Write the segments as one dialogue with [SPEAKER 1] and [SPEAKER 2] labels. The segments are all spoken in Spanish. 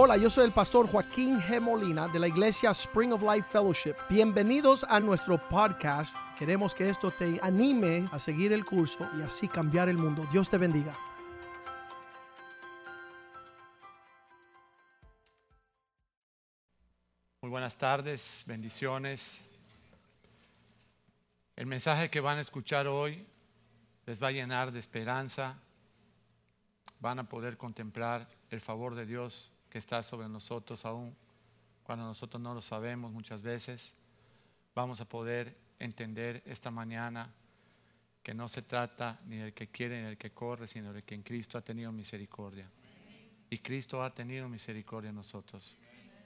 [SPEAKER 1] Hola, yo soy el pastor Joaquín G. Molina de la iglesia Spring of Life Fellowship. Bienvenidos a nuestro podcast. Queremos que esto te anime a seguir el curso y así cambiar el mundo. Dios te bendiga.
[SPEAKER 2] Muy buenas tardes, bendiciones. El mensaje que van a escuchar hoy les va a llenar de esperanza. Van a poder contemplar el favor de Dios que está sobre nosotros aún cuando nosotros no lo sabemos muchas veces. Vamos a poder entender esta mañana que no se trata ni del que quiere ni del que corre, sino de que en Cristo ha tenido misericordia. Y Cristo ha tenido misericordia en nosotros.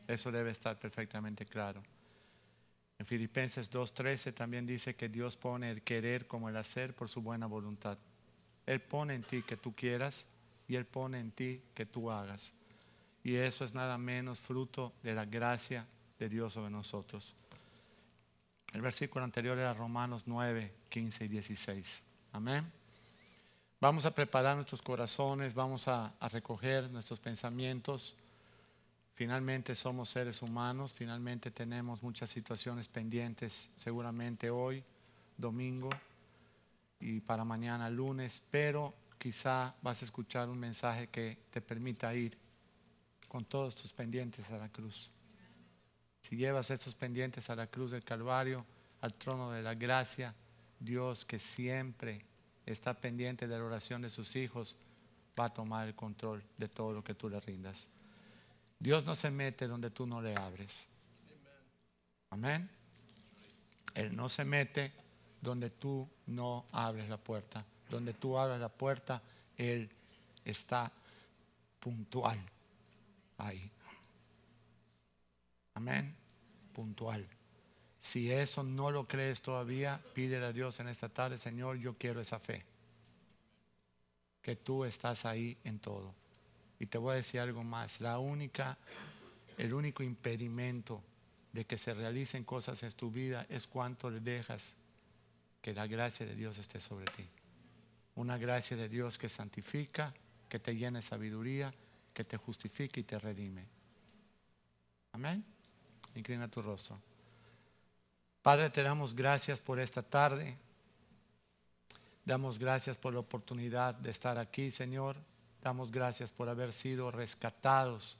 [SPEAKER 2] Eso debe estar perfectamente claro. En Filipenses 2.13 también dice que Dios pone el querer como el hacer por su buena voluntad. Él pone en ti que tú quieras y Él pone en ti que tú hagas. Y eso es nada menos fruto de la gracia de Dios sobre nosotros. El versículo anterior era Romanos 9, 15 y 16. Amén. Vamos a preparar nuestros corazones, vamos a, a recoger nuestros pensamientos. Finalmente somos seres humanos, finalmente tenemos muchas situaciones pendientes, seguramente hoy, domingo y para mañana lunes, pero quizá vas a escuchar un mensaje que te permita ir con todos tus pendientes a la cruz. Si llevas estos pendientes a la cruz del Calvario, al trono de la gracia, Dios que siempre está pendiente de la oración de sus hijos, va a tomar el control de todo lo que tú le rindas. Dios no se mete donde tú no le abres. Amén. Él no se mete donde tú no abres la puerta. Donde tú abres la puerta, Él está puntual ahí. Amén. Puntual. Si eso no lo crees todavía, pídele a Dios en esta tarde, Señor, yo quiero esa fe. Que tú estás ahí en todo. Y te voy a decir algo más. La única, el único impedimento de que se realicen cosas en tu vida es cuánto le dejas que la gracia de Dios esté sobre ti. Una gracia de Dios que santifica, que te llena de sabiduría, que te justifique y te redime. Amén. Inclina tu rostro. Padre, te damos gracias por esta tarde. Damos gracias por la oportunidad de estar aquí, Señor. Damos gracias por haber sido rescatados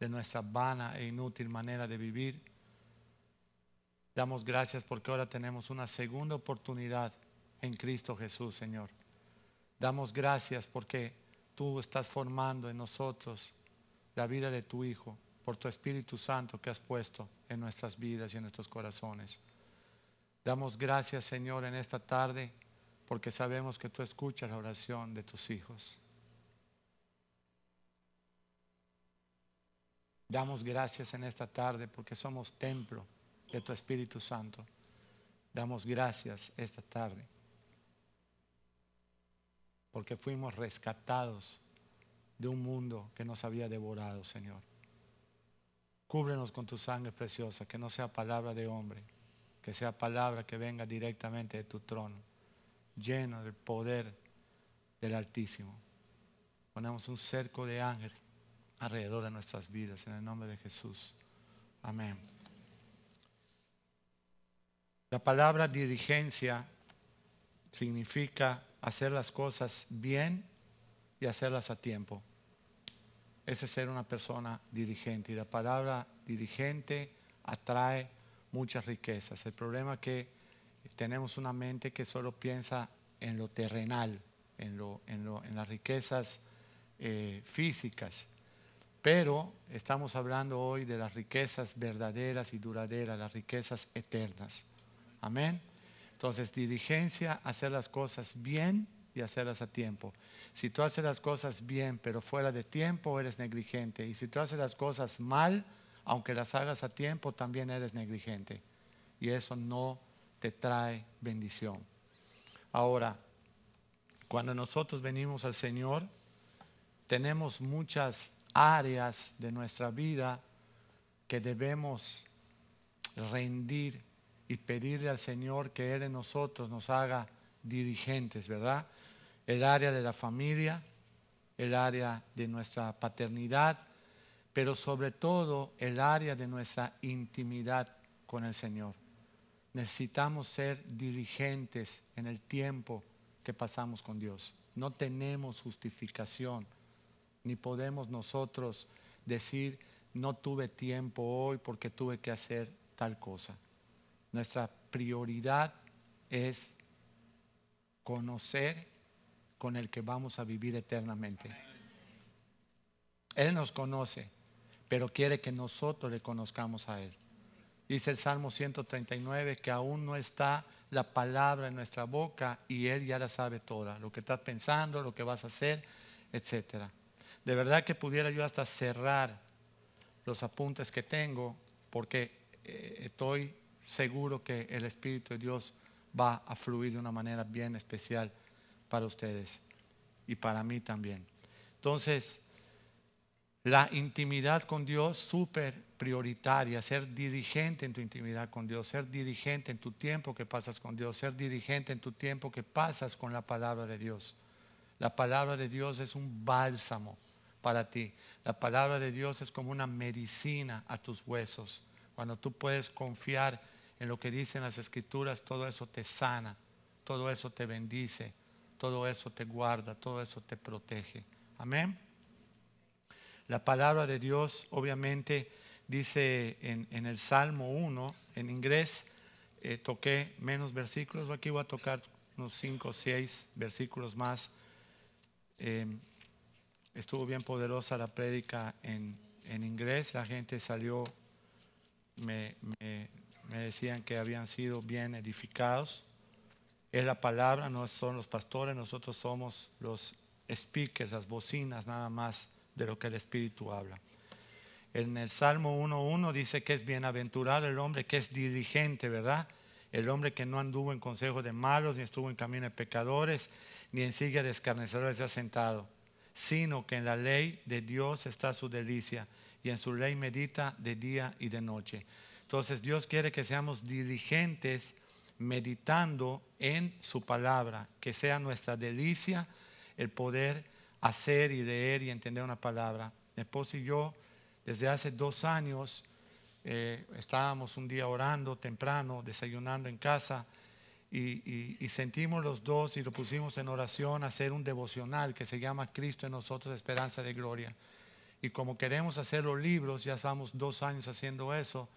[SPEAKER 2] de nuestra vana e inútil manera de vivir. Damos gracias porque ahora tenemos una segunda oportunidad en Cristo Jesús, Señor. Damos gracias porque tú estás formando en nosotros la vida de tu Hijo por tu Espíritu Santo que has puesto en nuestras vidas y en nuestros corazones. Damos gracias, Señor, en esta tarde porque sabemos que tú escuchas la oración de tus hijos. Damos gracias en esta tarde porque somos templo de tu Espíritu Santo. Damos gracias esta tarde porque fuimos rescatados de un mundo que nos había devorado, Señor. Cúbrenos con tu sangre preciosa, que no sea palabra de hombre, que sea palabra que venga directamente de tu trono, lleno del poder del Altísimo. Ponemos un cerco de ángeles alrededor de nuestras vidas, en el nombre de Jesús. Amén. La palabra dirigencia significa hacer las cosas bien y hacerlas a tiempo. Ese es ser una persona dirigente. Y la palabra dirigente atrae muchas riquezas. El problema es que tenemos una mente que solo piensa en lo terrenal, en, lo, en, lo, en las riquezas eh, físicas. Pero estamos hablando hoy de las riquezas verdaderas y duraderas, las riquezas eternas. Amén. Entonces, diligencia, hacer las cosas bien y hacerlas a tiempo. Si tú haces las cosas bien, pero fuera de tiempo, eres negligente. Y si tú haces las cosas mal, aunque las hagas a tiempo, también eres negligente. Y eso no te trae bendición. Ahora, cuando nosotros venimos al Señor, tenemos muchas áreas de nuestra vida que debemos rendir y pedirle al Señor que Él en nosotros nos haga dirigentes, ¿verdad? El área de la familia, el área de nuestra paternidad, pero sobre todo el área de nuestra intimidad con el Señor. Necesitamos ser dirigentes en el tiempo que pasamos con Dios. No tenemos justificación, ni podemos nosotros decir, no tuve tiempo hoy porque tuve que hacer tal cosa. Nuestra prioridad es conocer con el que vamos a vivir eternamente. Él nos conoce, pero quiere que nosotros le conozcamos a Él. Dice el Salmo 139 que aún no está la palabra en nuestra boca y Él ya la sabe toda, lo que estás pensando, lo que vas a hacer, etc. De verdad que pudiera yo hasta cerrar los apuntes que tengo porque eh, estoy seguro que el Espíritu de Dios va a fluir de una manera bien especial para ustedes y para mí también. Entonces, la intimidad con Dios súper prioritaria, ser dirigente en tu intimidad con Dios, ser dirigente en tu tiempo que pasas con Dios, ser dirigente en tu tiempo que pasas con la palabra de Dios. La palabra de Dios es un bálsamo para ti. La palabra de Dios es como una medicina a tus huesos. Cuando tú puedes confiar en lo que dicen las escrituras, todo eso te sana, todo eso te bendice, todo eso te guarda, todo eso te protege. Amén. La palabra de Dios obviamente dice en, el Salmo 1, en inglés, eh, toqué menos versículos, aquí voy a tocar unos 5 o 6 versículos más. Em, estuvo bien poderosa la prédica en, inglés, la gente salió, me decían que habían sido bien edificados. Es la palabra, no son los pastores, nosotros somos los speakers, las bocinas nada más de lo que el Espíritu habla. En el Salmo 1.1 dice que es bienaventurado el hombre que es diligente, ¿verdad? El hombre que no anduvo en consejo de malos, ni estuvo en camino de pecadores, ni en silla de escarnecedores ha sentado, sino que en la ley de Dios está su delicia, y en su ley medita de día y de noche. Entonces Dios quiere que seamos diligentes meditando en su palabra, que sea nuestra delicia el poder hacer y leer y entender una palabra. Mi esposo y yo, desde hace dos años, eh, estábamos un día orando temprano, desayunando en casa, y, y, sentimos los dos y lo pusimos en oración hacer un devocional que se llama Cristo en nosotros, esperanza de gloria. Y como queremos hacer los libros, ya estamos dos años haciendo eso,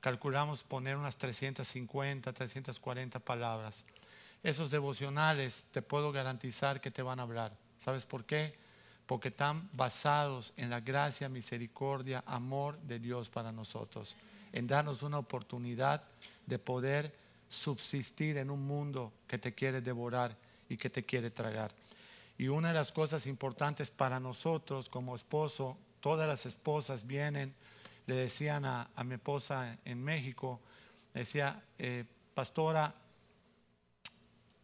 [SPEAKER 2] calculamos poner unas 350, 340 palabras. Esos devocionales te puedo garantizar que te van a hablar. ¿Sabes por qué? Porque están basados en la gracia, misericordia, amor de Dios para nosotros, en darnos una oportunidad de poder subsistir en un mundo que te quiere devorar y que te quiere tragar. Y una de las cosas importantes para nosotros como esposo, todas las esposas vienen, le decían a, mi esposa en México, decía, eh, pastora,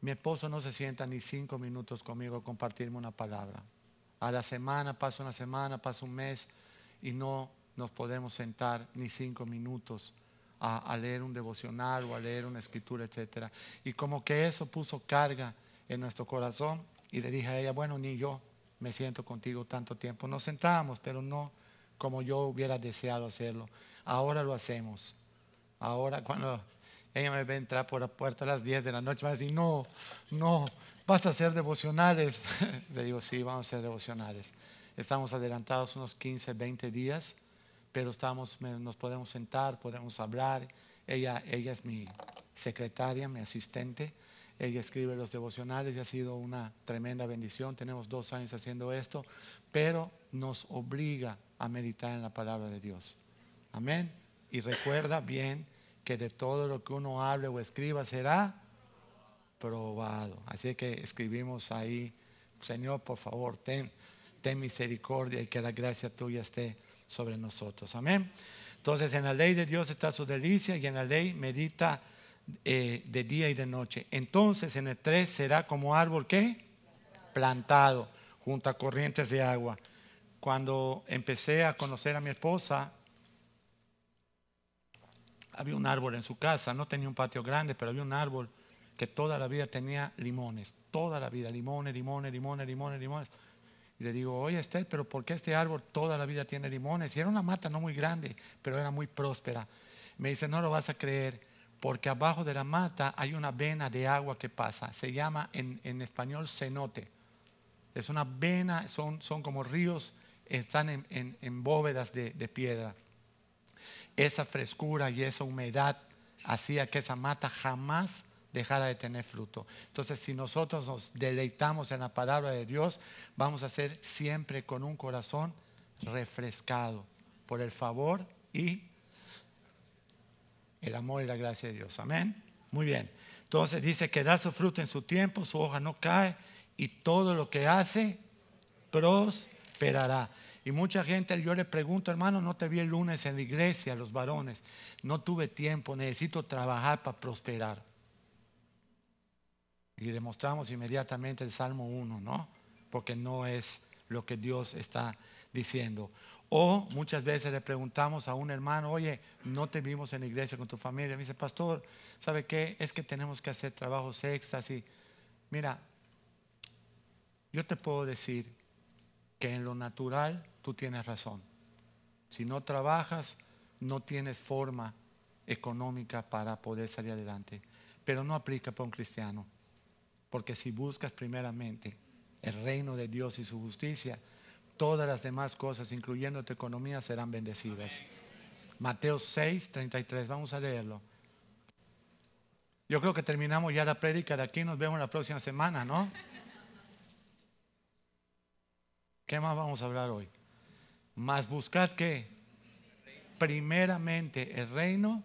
[SPEAKER 2] mi esposo no se sienta ni cinco minutos conmigo a compartirme una palabra. A la semana, pasa una semana, pasa un mes y no nos podemos sentar ni cinco minutos a, leer un devocional o a leer una escritura, etc. Y como que eso puso carga en nuestro corazón y le dije a ella, bueno, ni yo me siento contigo tanto tiempo. Nos sentábamos, pero no como yo hubiera deseado hacerlo. Ahora lo hacemos. Ahora cuando ella me ve entrar por la puerta a las 10 de la noche, me va a decir, no, no, vas a hacer devocionales. Le digo, sí, vamos a hacer devocionales. Estamos adelantados unos 15, 20 días, pero estamos, nos podemos sentar, podemos hablar. Ella, ella es mi secretaria, mi asistente. Ella escribe los devocionales y ha sido una tremenda bendición. Tenemos dos años haciendo esto, pero nos obliga a meditar en la palabra de Dios. Amén. Y recuerda bien que de todo lo que uno hable o escriba será probado. Así que escribimos ahí, Señor, por favor, ten, ten misericordia y que la gracia tuya esté sobre nosotros. Amén. Entonces, en la ley de Dios está su delicia y en la ley medita eh, de día y de noche. Entonces, en el 3 será como árbol que plantado junto a corrientes de agua. Cuando empecé a conocer a mi esposa, había un árbol en su casa, no tenía un patio grande, pero había un árbol que toda la vida tenía limones, toda la vida, limones, limones, limones, limones, limones. Y le digo, oye Esther, pero ¿por qué este árbol toda la vida tiene limones? Y era una mata no muy grande, pero era muy próspera. Me dice, no lo vas a creer, porque abajo de la mata hay una vena de agua que pasa. Se llama en, español cenote. Es una vena, son, son como ríos, están en, bóvedas de, de piedra. Esa frescura y esa humedad hacía que esa mata jamás dejara de tener fruto. Entonces, si nosotros nos deleitamos en la palabra de Dios, vamos a ser siempre con un corazón refrescado por el favor y el amor y la gracia de Dios. Amén. Muy bien. Entonces dice que da su fruto en su tiempo, su hoja no cae y todo lo que hace Y mucha gente, yo le pregunto, hermano, no te vi el lunes en la iglesia, los varones. No tuve tiempo, necesito trabajar para prosperar. Y demostramos inmediatamente el Salmo 1, ¿no? Porque no es lo que Dios está diciendo. O muchas veces le preguntamos a un hermano, oye, no te vimos en la iglesia con tu familia. Me dice, pastor, ¿sabe qué? Es que tenemos que hacer trabajos extras. Y mira, yo te puedo decir que en lo natural tú tienes razón. Si no trabajas, no tienes forma económica para poder salir adelante. Pero no aplica para un cristiano. Porque si buscas primeramente el reino de Dios y su justicia, todas las demás cosas, incluyendo tu economía, serán bendecidas. Mateo 6, 33, vamos a leerlo. Yo creo que terminamos ya la prédica de aquí, nos vemos la próxima semana, ¿no? ¿Qué más vamos a hablar hoy? Más buscad que primeramente el reino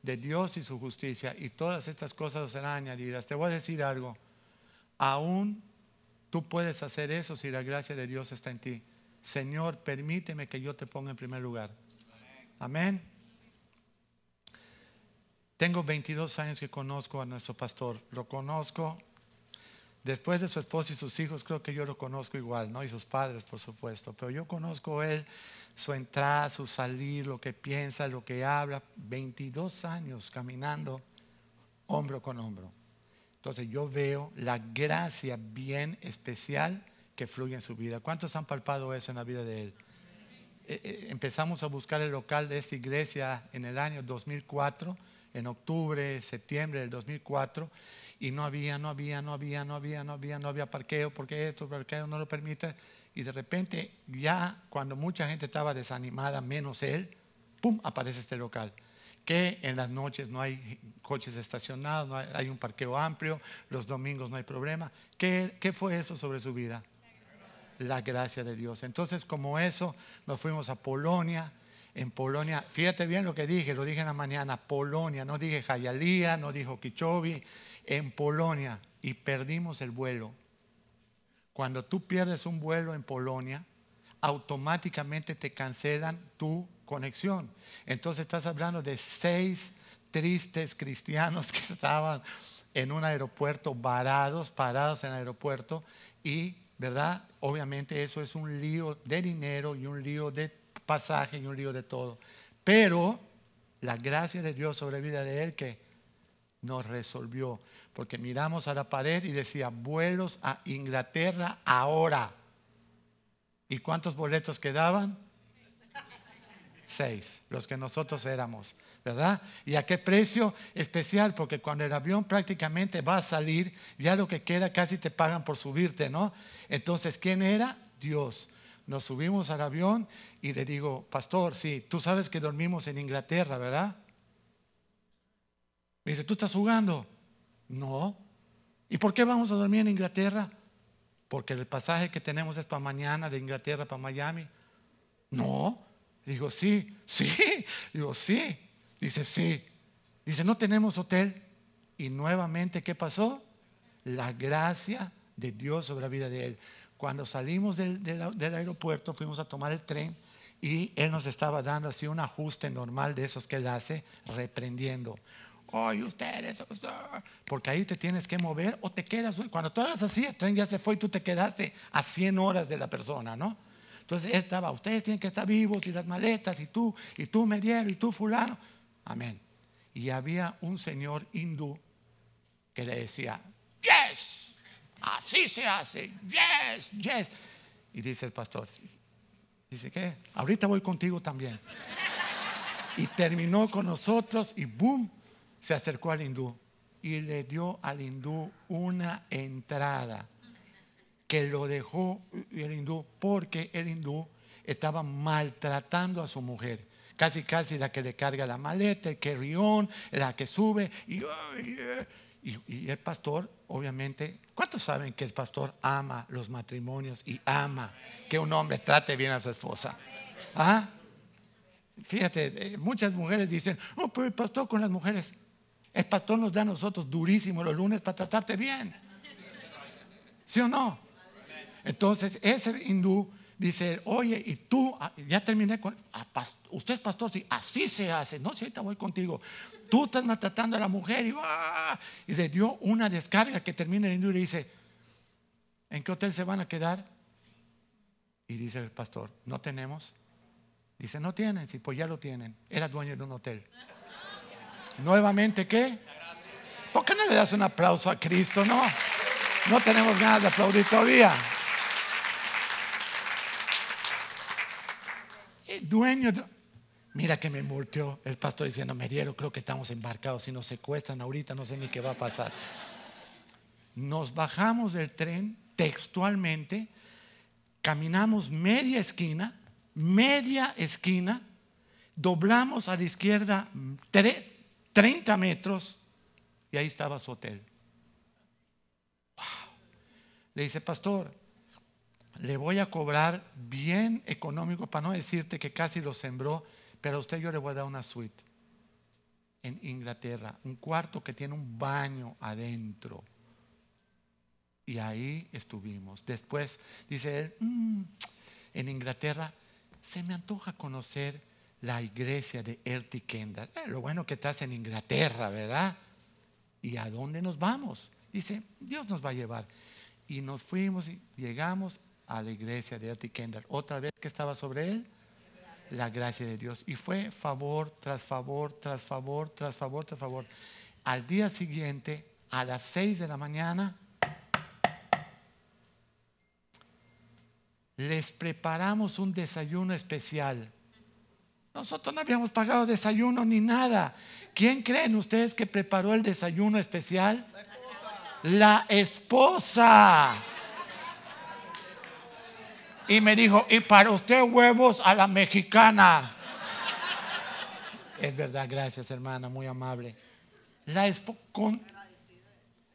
[SPEAKER 2] de Dios y su justicia y todas estas cosas serán añadidas. Te voy a decir algo, aún Tú puedes hacer eso si la gracia de Dios está en ti. Señor, permíteme que yo te ponga en primer lugar. Amén. Tengo 22 años que conozco a nuestro pastor. Lo conozco. Después de su esposa y sus hijos, creo que yo lo conozco igual, ¿no? Y sus padres, por supuesto. Pero yo conozco él, su entrada, su salir, lo que piensa, lo que habla. 22 años caminando hombro con hombro. Entonces yo veo la gracia bien especial que fluye en su vida. ¿Cuántos han palpado eso en la vida de él? Eh, eh, empezamos a buscar el local de esta iglesia en el año 2004, en octubre, septiembre del 2004, y no había, no había, no había, no había, no había, no había parqueo, porque esto, parqueo no lo permite. Y de repente, ya cuando mucha gente estaba desanimada, menos él, ¡pum!, aparece este local que en las noches no hay coches estacionados, hay, un parqueo amplio, los domingos no hay problema. ¿Qué, ¿Qué fue eso sobre su vida? La gracia de Dios. Entonces, como eso, nos fuimos a Polonia. En Polonia, fíjate bien lo que dije, lo dije en la mañana, Polonia, no dije Jayalía, no dijo Kichovi, en Polonia, y perdimos el vuelo. Cuando tú pierdes un vuelo en Polonia, automáticamente te cancelan tu conexión. Entonces estás hablando de seis tristes cristianos que estaban en un aeropuerto, varados, parados en el aeropuerto y, ¿verdad? Obviamente eso es un lío de dinero y un lío de pasaje y un lío de todo. Pero la gracia de Dios sobre vida de él que nos resolvió, porque miramos a la pared y decía, vuelos a Inglaterra ahora. ¿Y cuántos boletos quedaban? seis, los que nosotros éramos, ¿verdad? ¿Y a qué precio especial? Porque cuando el avión prácticamente va a salir, ya lo que queda casi te pagan por subirte, ¿no? Entonces, ¿quién era? Dios. Nos subimos al avión y le digo, pastor, sí, tú sabes que dormimos en Inglaterra, ¿verdad? Me dice, ¿tú estás jugando? No. ¿Y por qué vamos a dormir en Inglaterra? Porque el pasaje que tenemos es para mañana de Inglaterra para Miami. No, Digo, sí, sí. Digo, sí. Dice, sí. Dice, no tenemos hotel. Y nuevamente, ¿qué pasó? La gracia de Dios sobre la vida de él. Cuando salimos del, aeropuerto, fuimos a tomar el tren y él nos estaba dando así un ajuste normal de esos que él hace, reprendiendo. Oye, ustedes, porque ahí te tienes que mover o te quedas. Cuando tú hagas así, el tren ya se fue y tú te quedaste a 100 horas de la persona, ¿no? Entonces él estaba, ustedes tienen que estar vivos y las maletas y tú, y tú mediero y tú fulano. Amén. Y había un señor hindú que le decía, yes, así se hace, yes, yes. Y dice el pastor, dice, ¿qué? Ahorita voy contigo también. Y terminó con nosotros y boom, se acercó al hindú y le dio al hindú una entrada que lo dejó el hindú porque el hindú estaba maltratando a su mujer. Casi, casi la que le carga la maleta, el que rión, la que sube. Y, y, el pastor, obviamente, ¿cuántos saben que el pastor ama los matrimonios y ama que un hombre trate bien a su esposa? ¿Ah? Fíjate, eh, muchas mujeres dicen, oh, pero el pastor con las mujeres, el pastor nos da a nosotros durísimo los lunes para tratarte bien. ¿Sí o no? Entonces, ese hindú dice, oye, y tú, ah, ya terminé con, ah, usted es pastor, sí, así se hace, no, si ahorita voy contigo, tú estás maltratando a la mujer y, y le dio una descarga que termina el hindú y le dice, ¿en qué hotel se van a quedar? Y dice el pastor, no tenemos. Dice, no tienen, sí, pues ya lo tienen. Era dueño de un hotel. Nuevamente, ¿qué? ¿Por qué no le das un aplauso a Cristo? No, no tenemos ganas de aplaudir todavía. El dueño, mira que me multió el pastor diciendo, Meriero, creo que estamos embarcados. Si nos secuestran ahorita, no sé ni qué va a pasar. Nos bajamos del tren textualmente, caminamos media esquina, media esquina, doblamos a la izquierda 30 metros y ahí estaba su hotel. Le dice, pastor, le voy a cobrar bien económico para no decirte que casi lo sembró, pero a usted yo le voy a dar una suite en Inglaterra, un cuarto que tiene un baño adentro. Y ahí estuvimos. Después dice él, mm, en Inglaterra se me antoja conocer la iglesia de Erti Kendall. Eh, lo bueno que estás en Inglaterra, ¿verdad? ¿Y a dónde nos vamos? Dice, Dios nos va a llevar. Y nos fuimos y llegamos a la iglesia de Erti Kendall. Otra vez que estaba sobre él, la gracia de Dios. Y fue favor tras favor, tras favor, tras favor, tras favor. Al día siguiente, a las seis de la mañana, les preparamos un desayuno especial nosotros no habíamos pagado desayuno ni nada. ¿Quién creen ustedes que preparó el desayuno especial? La esposa. Y me dijo, y para usted huevos a la mexicana. Es verdad, gracias hermana, muy amable. La esposa con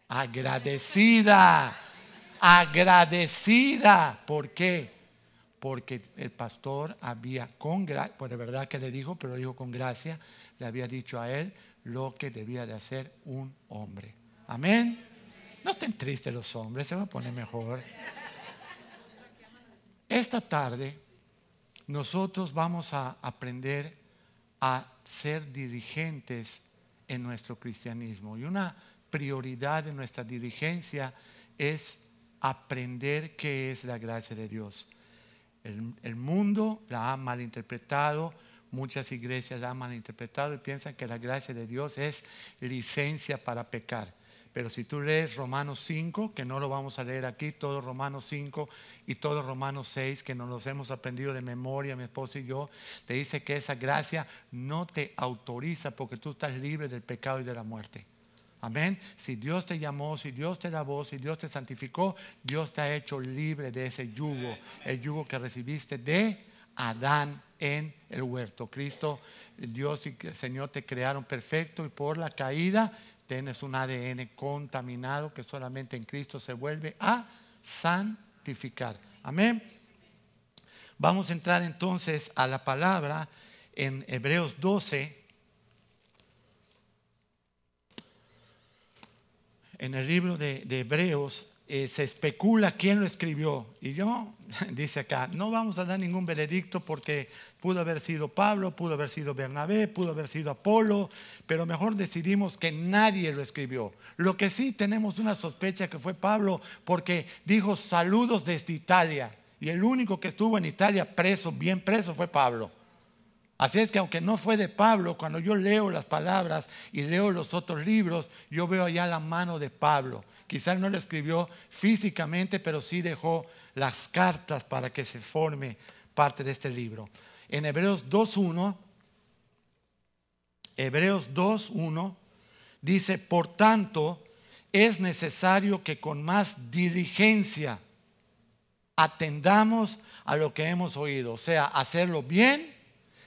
[SPEAKER 2] agradecida, agradecida. ¿Por qué? Porque el pastor había, con gracia, pues de verdad que le dijo, pero dijo con gracia, le había dicho a él lo que debía de hacer un hombre. Amén. No estén tristes los hombres, se va a poner mejor. Esta tarde nosotros vamos a aprender a ser dirigentes en nuestro cristianismo. Y una prioridad de nuestra dirigencia es aprender qué es la gracia de Dios. El, mundo la ha malinterpretado, muchas iglesias la han malinterpretado y piensan que la gracia de Dios es licencia para pecar. Pero si tú lees Romanos 5, que no lo vamos a leer aquí, todo Romanos 5 y todo Romanos 6, que nos los hemos aprendido de memoria, mi esposa y yo, te dice que esa gracia no te autoriza porque tú estás libre del pecado y de la muerte. Amén. Si Dios te llamó, si Dios te lavó, si Dios te santificó, Dios te ha hecho libre de ese yugo, el yugo que recibiste de Adán en el huerto. Cristo, Dios y el Señor te crearon perfecto y por la caída tienes un ADN contaminado que solamente en Cristo se vuelve a santificar. Amén. Vamos a entrar entonces a la palabra en Hebreos 12 en el libro de, Hebreos eh, se especula quién lo escribió. Y yo, dice acá, no vamos a dar ningún veredicto porque pudo haber sido Pablo, pudo haber sido Bernabé, pudo haber sido Apolo, pero mejor decidimos que nadie lo escribió. Lo que sí tenemos una sospecha que fue Pablo porque dijo saludos desde Italia. Y el único que estuvo en Italia preso, bien preso, fue Pablo. Así es que aunque no fue de Pablo, cuando yo leo las palabras y leo los otros libros, yo veo allá la mano de Pablo. Quizás no lo escribió físicamente, pero sí dejó las cartas para que se forme parte de este libro. En Hebreos 2.1, Hebreos 2.1 dice, por tanto, es necesario que con más diligencia atendamos a lo que hemos oído, o sea, hacerlo bien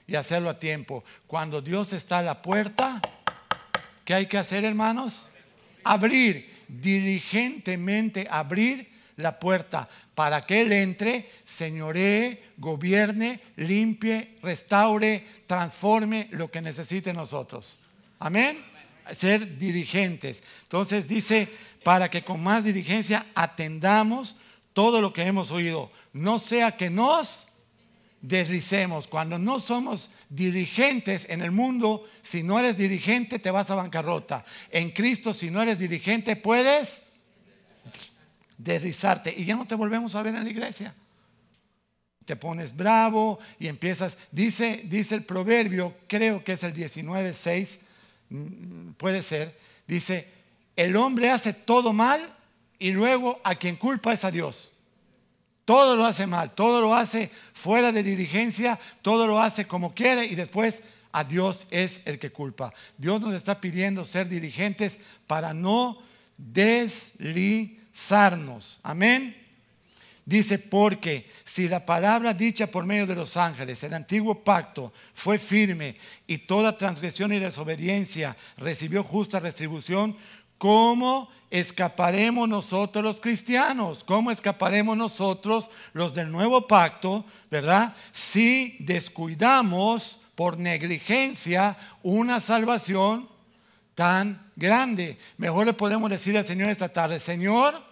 [SPEAKER 2] y hacerlo a tiempo. Cuando Dios está a la puerta, ¿qué hay que hacer, hermanos? Abrir, diligentemente abrir la puerta para que Él entre, señoree, gobierne, limpie, restaure, transforme lo que necesite nosotros. Amén. Ser dirigentes. Entonces dice, para que con más diligencia atendamos todo lo que hemos oído. No sea que nos deslicemos. Cuando no somos dirigentes en el mundo, si no eres dirigente te vas a bancarrota. En Cristo, si no eres dirigente, puedes deslizarte y ya no te volvemos a ver en la iglesia. Te pones bravo y empiezas, dice, dice el proverbio, creo que es el 19.6, mm, puede ser, dice, el hombre hace todo mal y luego a quien culpa es a Dios. Todo lo hace mal, todo lo hace fuera de dirigencia, todo lo hace como quiere y después a Dios es el que culpa. Dios nos está pidiendo ser dirigentes para no deslizarnos. Amén. Dice, porque si la palabra dicha por medio de los ángeles, el antiguo pacto, fue firme y toda transgresión y desobediencia recibió justa retribución, ¿cómo escaparemos nosotros los cristianos? ¿Cómo escaparemos nosotros los del nuevo pacto, verdad? Si descuidamos por negligencia una salvación tan grande. Mejor le podemos decir al Señor esta tarde, Señor,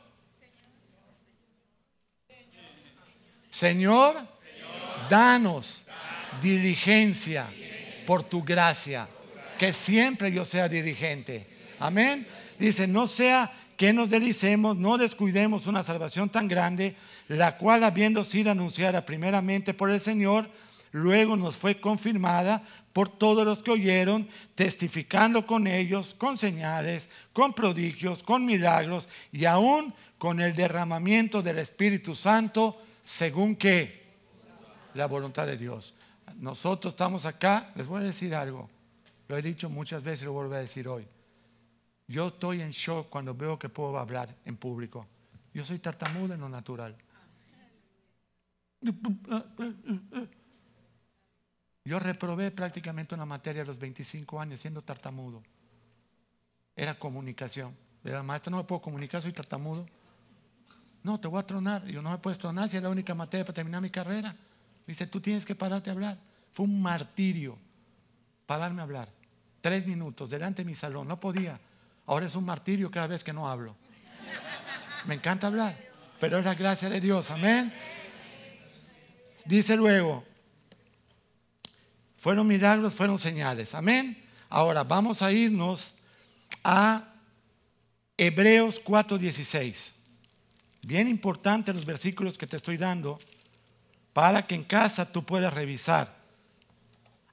[SPEAKER 2] Señor, danos diligencia por tu gracia, que siempre yo sea dirigente. Amén dice, no sea que nos delicemos, no descuidemos una salvación tan grande, la cual habiendo sido anunciada primeramente por el Señor, luego nos fue confirmada por todos los que oyeron, testificando con ellos, con señales, con prodigios, con milagros y aún con el derramamiento del Espíritu Santo, según que la voluntad de Dios. Nosotros estamos acá, les voy a decir algo, lo he dicho muchas veces y lo vuelvo a decir hoy. Yo estoy en shock cuando veo que puedo hablar en público. Yo soy tartamudo en lo natural. Yo reprobé prácticamente una materia a los 25 años siendo tartamudo. Era comunicación. Era maestro, no me puedo comunicar, soy tartamudo. No, te voy a tronar. Yo no me puedes tronar si es la única materia para terminar mi carrera. Dice, tú tienes que pararte a hablar. Fue un martirio pararme a hablar. Tres minutos delante de mi salón, no podía. Ahora es un martirio cada vez que no hablo. Me encanta hablar, pero es la gracia de Dios. Amén. Dice luego, fueron milagros, fueron señales. Amén. Ahora vamos a irnos a Hebreos 4:16. Bien importante los versículos que te estoy dando para que en casa tú puedas revisar.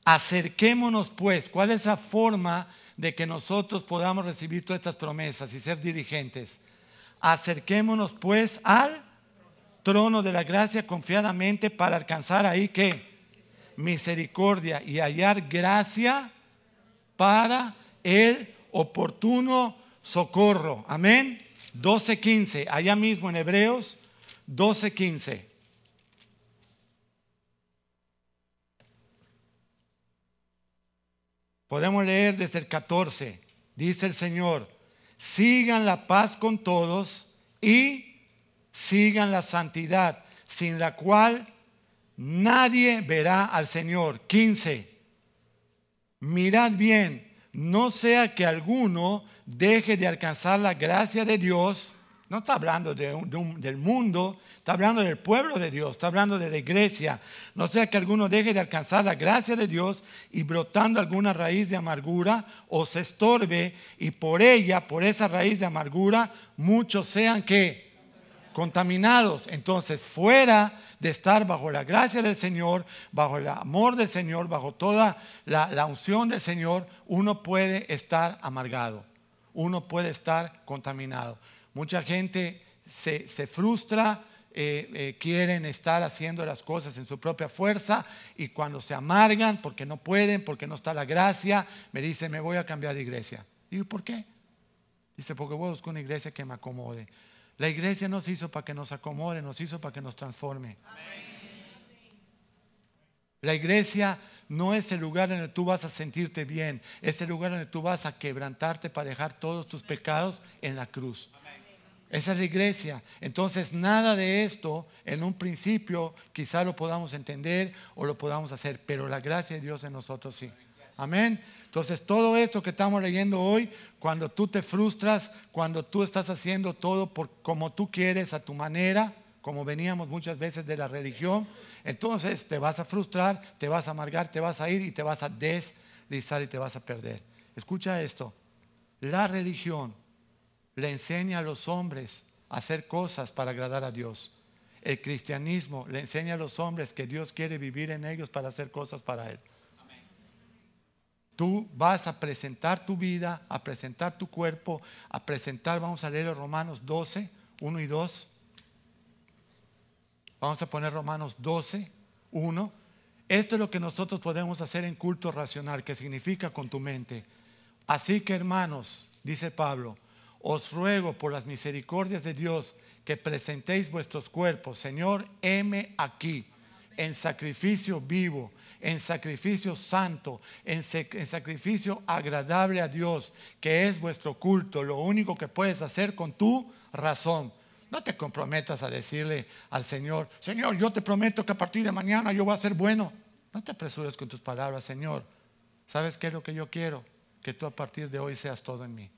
[SPEAKER 2] Acerquémonos pues, ¿cuál es la forma de que nosotros podamos recibir todas estas promesas y ser dirigentes. Acerquémonos pues al trono de la gracia confiadamente para alcanzar ahí que misericordia y hallar gracia para el oportuno socorro. Amén. 12:15, allá mismo en Hebreos 12:15. Podemos leer desde el 14. Dice el Señor, sigan la paz con todos y sigan la santidad, sin la cual nadie verá al Señor. 15. Mirad bien, no sea que alguno deje de alcanzar la gracia de Dios no está hablando del mundo, está hablando del pueblo de Dios, está hablando de la iglesia. No sea que alguno deje de alcanzar la gracia de Dios y brotando alguna raíz de amargura o se estorbe y por ella, por esa raíz de amargura, muchos sean que contaminados. Entonces, fuera de estar bajo la gracia del Señor, bajo el amor del Señor, bajo toda la, la unción del Señor, uno puede estar amargado, uno puede estar contaminado. Mucha gente se, frustra eh, eh, quieren estar haciendo las cosas en su propia fuerza y cuando se amargan porque no pueden, porque no está la gracia, me dicen, me voy a cambiar de iglesia. Digo, ¿por qué? Dice, porque voy a buscar una iglesia que me acomode. La iglesia no se hizo para que nos acomode, nos hizo para que nos transforme. La iglesia no es el lugar en el que tú vas a sentirte bien, es el lugar en el que tú vas a quebrantarte para dejar todos tus pecados en la cruz. Esa es la iglesia. Entonces, nada de esto en un principio quizá lo podamos entender o lo podamos hacer, pero la gracia de Dios en nosotros sí. Amén. Entonces, todo esto que estamos leyendo hoy, cuando tú te frustras, cuando tú estás haciendo todo por como tú quieres, a tu manera, como veníamos muchas veces de la religión, entonces te vas a frustrar, te vas a amargar, te vas a ir y te vas a deslizar y te vas a perder. Escucha esto. La religión le enseña a los hombres a hacer cosas para agradar a Dios. El cristianismo le enseña a los hombres que Dios quiere vivir en ellos para hacer cosas para Él. Tú vas a presentar tu vida, a presentar tu cuerpo, a presentar, vamos a leer Romanos 12, 1 y 2. Vamos a poner Romanos 12, 1. Esto es lo que nosotros podemos hacer en culto racional, que significa con tu mente. Así que hermanos, dice Pablo, os ruego por las misericordias de Dios que presentéis vuestros cuerpos, Señor, heme aquí, en sacrificio vivo, en sacrificio santo, en, en, sacrificio agradable a Dios, que es vuestro culto, lo único que puedes hacer con tu razón. No te comprometas a decirle al Señor, Señor, yo te prometo que a partir de mañana yo voy a ser bueno. No te apresures con tus palabras, Señor. ¿Sabes qué es lo que yo quiero? Que tú a partir de hoy seas todo en mí.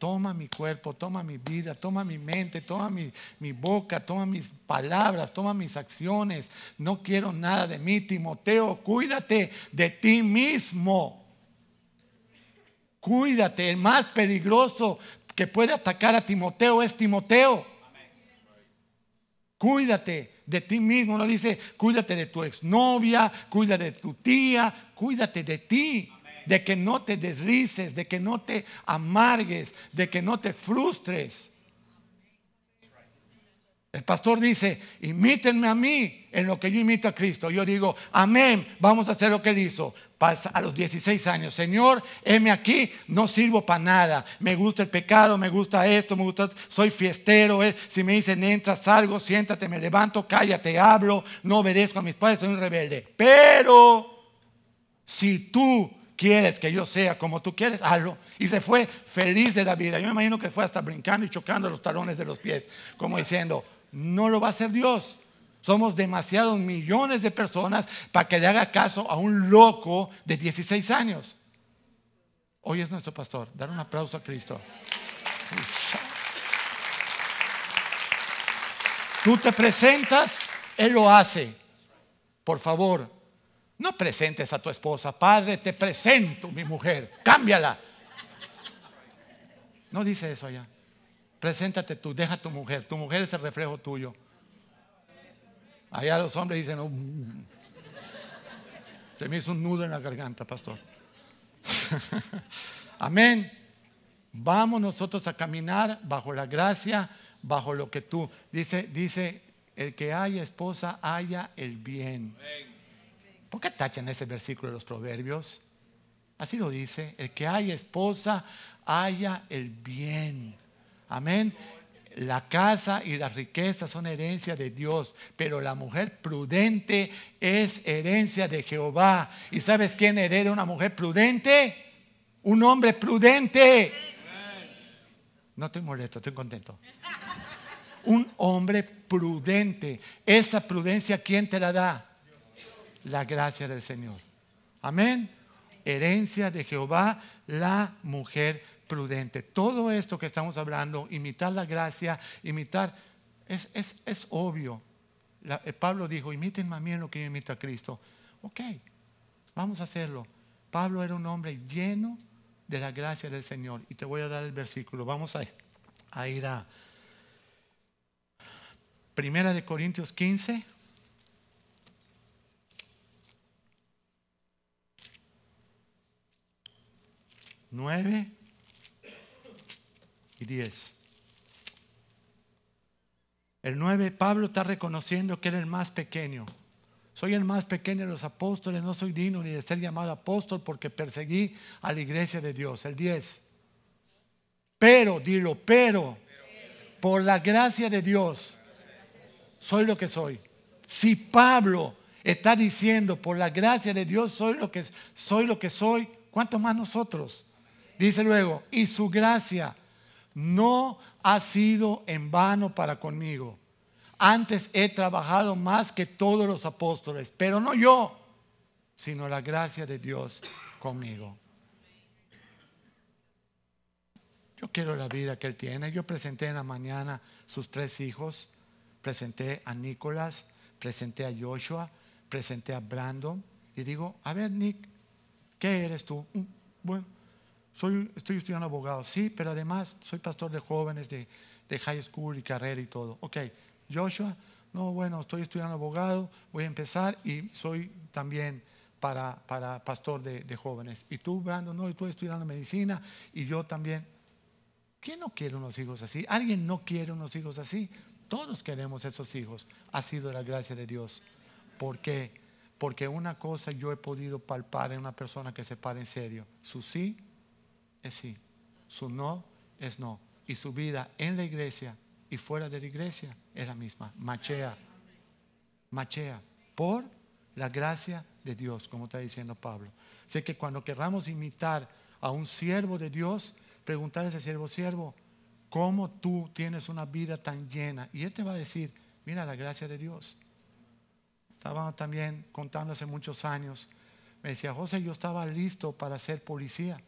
[SPEAKER 2] Toma mi cuerpo, toma mi vida, toma mi mente, toma mi, mi, boca, toma mis palabras, toma mis acciones. No quiero nada de mí, Timoteo. Cuídate de ti mismo. Cuídate. El más peligroso que puede atacar a Timoteo es Timoteo. Cuídate de ti mismo. No dice, cuídate de tu exnovia, cuídate de tu tía, cuídate de ti. De que no te deslices, de que no te amargues, de que no te frustres. El pastor dice, imítenme a mí en lo que yo imito a Cristo. Yo digo, amén, vamos a hacer lo que él hizo. Pasa a los 16 años, Señor, heme aquí, no sirvo para nada. Me gusta el pecado, me gusta esto, me gusta, soy fiestero. Eh. Si me dicen, entra, salgo, siéntate, me levanto, cállate, hablo, no obedezco a mis padres, soy un rebelde. Pero si tú quieres que yo sea como tú quieres, hazlo. Y se fue feliz de la vida. Yo me imagino que fue hasta brincando y chocando los talones de los pies, como diciendo, no lo va a hacer Dios. Somos demasiados millones de personas para que le haga caso a un loco de 16 años. Hoy es nuestro pastor. Dar un aplauso a Cristo. Tú te presentas, Él lo hace. Por favor, no presentes a tu esposa. Padre, te presento mi mujer. Cámbiala. No dice eso allá. Preséntate tú, deja a tu mujer. Tu mujer es el reflejo tuyo. Allá los hombres dicen, oh, se me hizo un nudo en la garganta, pastor. Amén. Vamos nosotros a caminar bajo la gracia, bajo lo que tú. Dice, dice, el que haya esposa, haya el bien. ¿Por qué tachan ese versículo de los proverbios? Así lo dice, el que haya esposa, haya el bien. Amén. La casa y la riqueza son herencia de Dios, pero la mujer prudente es herencia de Jehová. ¿Y sabes quién hereda una mujer prudente? Un hombre prudente. No estoy molesto, estoy contento. Un hombre prudente. Esa prudencia, ¿quién te la da? La gracia del Señor. Amén. Herencia de Jehová, la mujer prudente. Todo esto que estamos hablando, imitar la gracia, imitar, es, es, obvio. Eh, Pablo dijo, imítenme a mí en lo que yo imito a Cristo. Ok, vamos a hacerlo. Pablo era un hombre lleno de la gracia del Señor. Y te voy a dar el versículo. Vamos a, a ir a Primera de Corintios 15. Nueve y 10. El 9, Pablo está reconociendo que era el más pequeño. Soy el más pequeño de los apóstoles, no soy digno ni de ser llamado apóstol porque perseguí a la iglesia de Dios. El 10. Pero, dilo, pero, por la gracia de Dios, soy lo que soy. Si Pablo está diciendo, por la gracia de Dios, soy lo que soy, lo que soy ¿cuánto más nosotros? Dice luego, y su gracia no ha sido en vano para conmigo. Antes he trabajado más que todos los apóstoles, pero no yo, sino la gracia de Dios conmigo. Yo quiero la vida que él tiene. Yo presenté en la mañana sus tres hijos. Presenté a Nicolás, presenté a Joshua, presenté a Brandon. Y digo, a ver, Nick, ¿qué eres tú? Mm, bueno, soy, estoy estudiando abogado, sí, pero además soy pastor de jóvenes de, de high school y carrera y todo. Ok, Joshua, no, bueno, estoy estudiando abogado, voy a empezar y soy también para, para pastor de, de jóvenes. Y tú, Brandon, no, estoy estudiando medicina y yo también. ¿Quién no quiere unos hijos así? ¿Alguien no quiere unos hijos así? Todos queremos esos hijos. Ha sido la gracia de Dios. ¿Por qué? Porque una cosa yo he podido palpar en una persona que se para en serio. Su sí es sí. Su no es no. Y su vida en la iglesia y fuera de la iglesia es la misma. Machea. Machea. Por la gracia de Dios, como está diciendo Pablo. Sé que cuando querramos imitar a un siervo de Dios, preguntar a ese siervo, siervo, ¿cómo tú tienes una vida tan llena? Y él te va a decir, mira la gracia de Dios. Estaba también contando hace muchos años. Me decía, José, yo estaba listo para ser policía,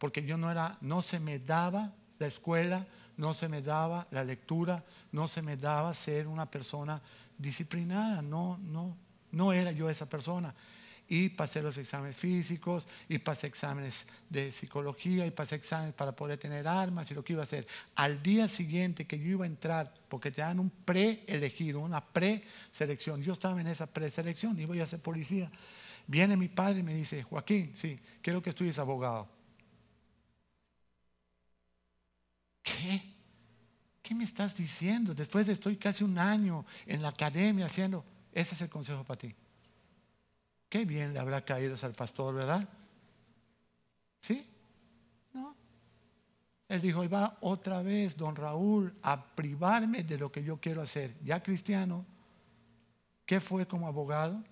[SPEAKER 2] porque yo no era, no se me daba la escuela, no se me daba la lectura, no se me daba ser una persona disciplinada, no, no, no era yo esa persona y pasé los exámenes físicos y pasé exámenes de psicología y pasé exámenes para poder tener armas y lo que iba a hacer. Al día siguiente que yo iba a entrar, porque te dan un pre-elegido, una pre-selección, yo estaba en esa pre-selección voy a ser policía. Viene mi padre y me dice, Joaquín, sí, quiero que estudies abogado. ¿Qué? ¿Qué me estás diciendo? Después de estoy casi un año en la academia haciendo, ese es el consejo para ti. Qué bien le habrá caído al pastor, ¿verdad? ¿Sí? ¿No? Él dijo, y va otra vez, don Raúl, a privarme de lo que yo quiero hacer. Ya cristiano, ¿qué fue como abogado?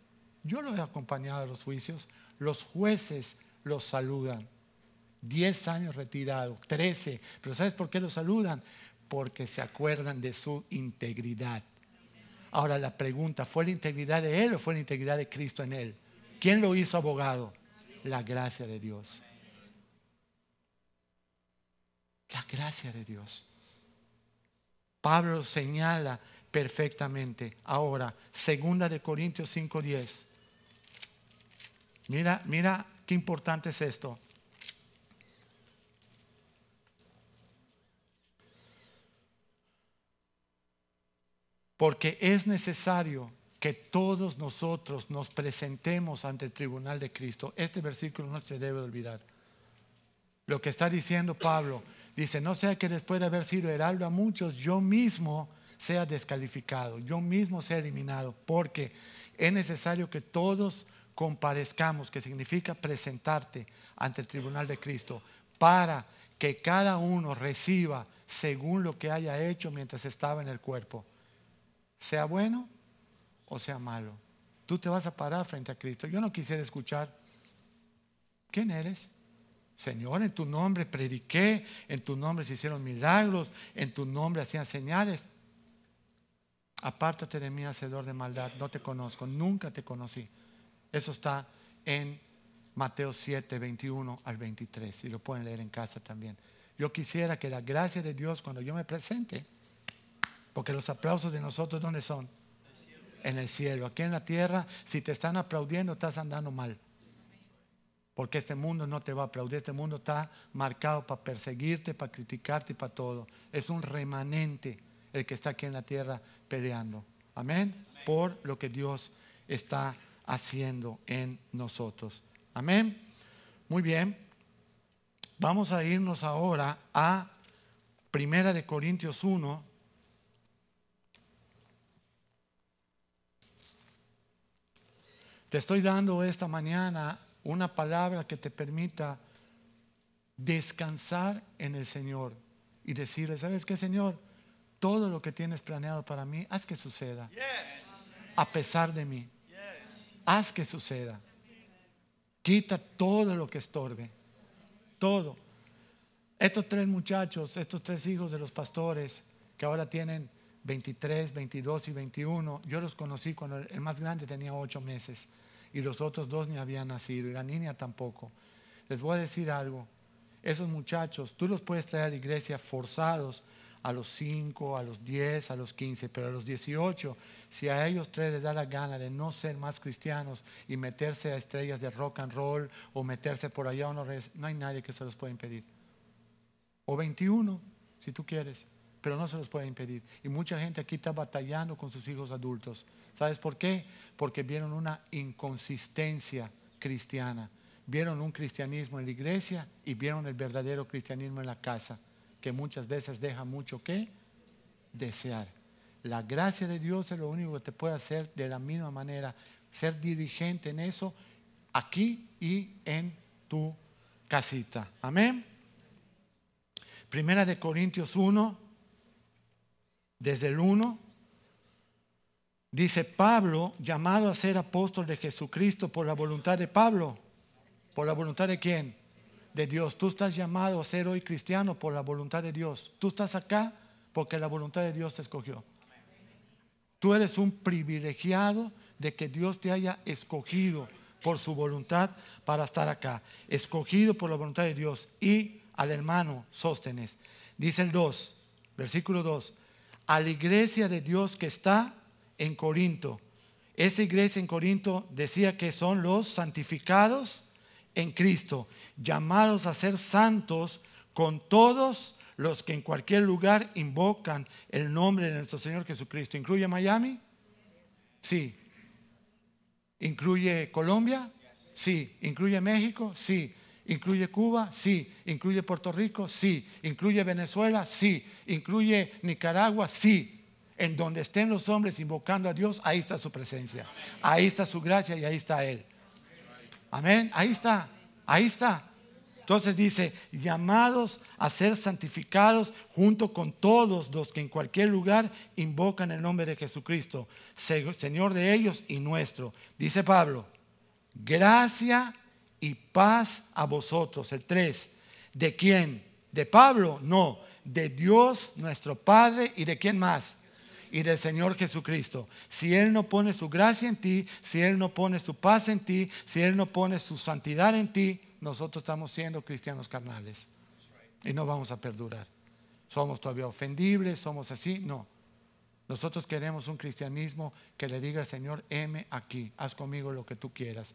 [SPEAKER 2] Yo lo he acompañado a los juicios. Los jueces los saludan. Diez años retirado, trece. Pero ¿sabes por qué los saludan? Porque se acuerdan de su integridad. Ahora la pregunta, ¿fue la integridad de él o fue la integridad de Cristo en él? ¿Quién lo hizo abogado? La gracia de Dios. La gracia de Dios. Pablo señala perfectamente. Ahora, segunda de Corintios 5:10. Mira, mira qué importante es esto. Porque es necesario que todos nosotros nos presentemos ante el tribunal de Cristo. Este versículo no se debe olvidar. Lo que está diciendo Pablo, dice, no sea que después de haber sido heraldo a muchos, yo mismo sea descalificado, yo mismo sea eliminado, porque es necesario que todos comparezcamos, que significa presentarte ante el tribunal de Cristo, para que cada uno reciba según lo que haya hecho mientras estaba en el cuerpo, sea bueno o sea malo. Tú te vas a parar frente a Cristo. Yo no quisiera escuchar, ¿quién eres? Señor, en tu nombre prediqué, en tu nombre se hicieron milagros, en tu nombre hacían señales. Apártate de mí, hacedor de maldad, no te conozco, nunca te conocí. Eso está en Mateo 7, 21 al 23, y lo pueden leer en casa también. Yo quisiera que la gracia de Dios cuando yo me presente, porque los aplausos de nosotros, ¿dónde son? en el cielo. Aquí en la tierra, si te están aplaudiendo, estás andando mal. Porque este mundo no te va a aplaudir, este mundo está marcado para perseguirte, para criticarte y para todo. Es un remanente el que está aquí en la tierra peleando. Amén. Por lo que Dios está haciendo en nosotros. Amén. Muy bien. Vamos a irnos ahora a Primera de Corintios 1, Te estoy dando esta mañana una palabra que te permita descansar en el Señor y decirle, ¿sabes qué, Señor? Todo lo que tienes planeado para mí, haz que suceda. A pesar de mí. Haz que suceda. Quita todo lo que estorbe. Todo. Estos tres muchachos, estos tres hijos de los pastores, que ahora tienen 23, 22 y 21, yo los conocí cuando el más grande tenía 8 meses y los otros dos ni habían nacido y la niña tampoco. Les voy a decir algo, esos muchachos, tú los puedes traer a la iglesia forzados a los 5, a los 10, a los 15, pero a los 18, si a ellos tres les da la gana de no ser más cristianos y meterse a estrellas de rock and roll o meterse por allá, no, no hay nadie que se los pueda impedir. O 21, si tú quieres, pero no se los puede impedir. Y mucha gente aquí está batallando con sus hijos adultos. ¿Sabes por qué? Porque vieron una inconsistencia cristiana. Vieron un cristianismo en la iglesia y vieron el verdadero cristianismo en la casa que muchas veces deja mucho que desear. La gracia de Dios es lo único que te puede hacer de la misma manera, ser dirigente en eso aquí y en tu casita. Amén. Primera de Corintios 1, desde el 1, dice Pablo, llamado a ser apóstol de Jesucristo por la voluntad de Pablo. ¿Por la voluntad de quién? de Dios. Tú estás llamado a ser hoy cristiano por la voluntad de Dios. Tú estás acá porque la voluntad de Dios te escogió. Tú eres un privilegiado de que Dios te haya escogido por su voluntad para estar acá. Escogido por la voluntad de Dios. Y al hermano Sóstenes. Dice el 2, versículo 2. A la iglesia de Dios que está en Corinto. Esa iglesia en Corinto decía que son los santificados en Cristo, llamados a ser santos con todos los que en cualquier lugar invocan el nombre de nuestro Señor Jesucristo. ¿Incluye Miami? Sí. ¿Incluye Colombia? Sí. ¿Incluye México? Sí. ¿Incluye Cuba? Sí. ¿Incluye Puerto Rico? Sí. ¿Incluye Venezuela? Sí. ¿Incluye Nicaragua? Sí. En donde estén los hombres invocando a Dios, ahí está su presencia. Ahí está su gracia y ahí está Él. Amén. Ahí está. Ahí está. Entonces dice, llamados a ser santificados junto con todos los que en cualquier lugar invocan el nombre de Jesucristo, Señor de ellos y nuestro. Dice Pablo, gracia y paz a vosotros. El 3. ¿De quién? ¿De Pablo? No. De Dios nuestro Padre y de quién más? y del Señor Jesucristo. Si Él no pone su gracia en ti, si Él no pone su paz en ti, si Él no pone su santidad en ti, nosotros estamos siendo cristianos carnales y no vamos a perdurar. Somos todavía ofendibles, somos así, no. Nosotros queremos un cristianismo que le diga al Señor, heme aquí, haz conmigo lo que tú quieras.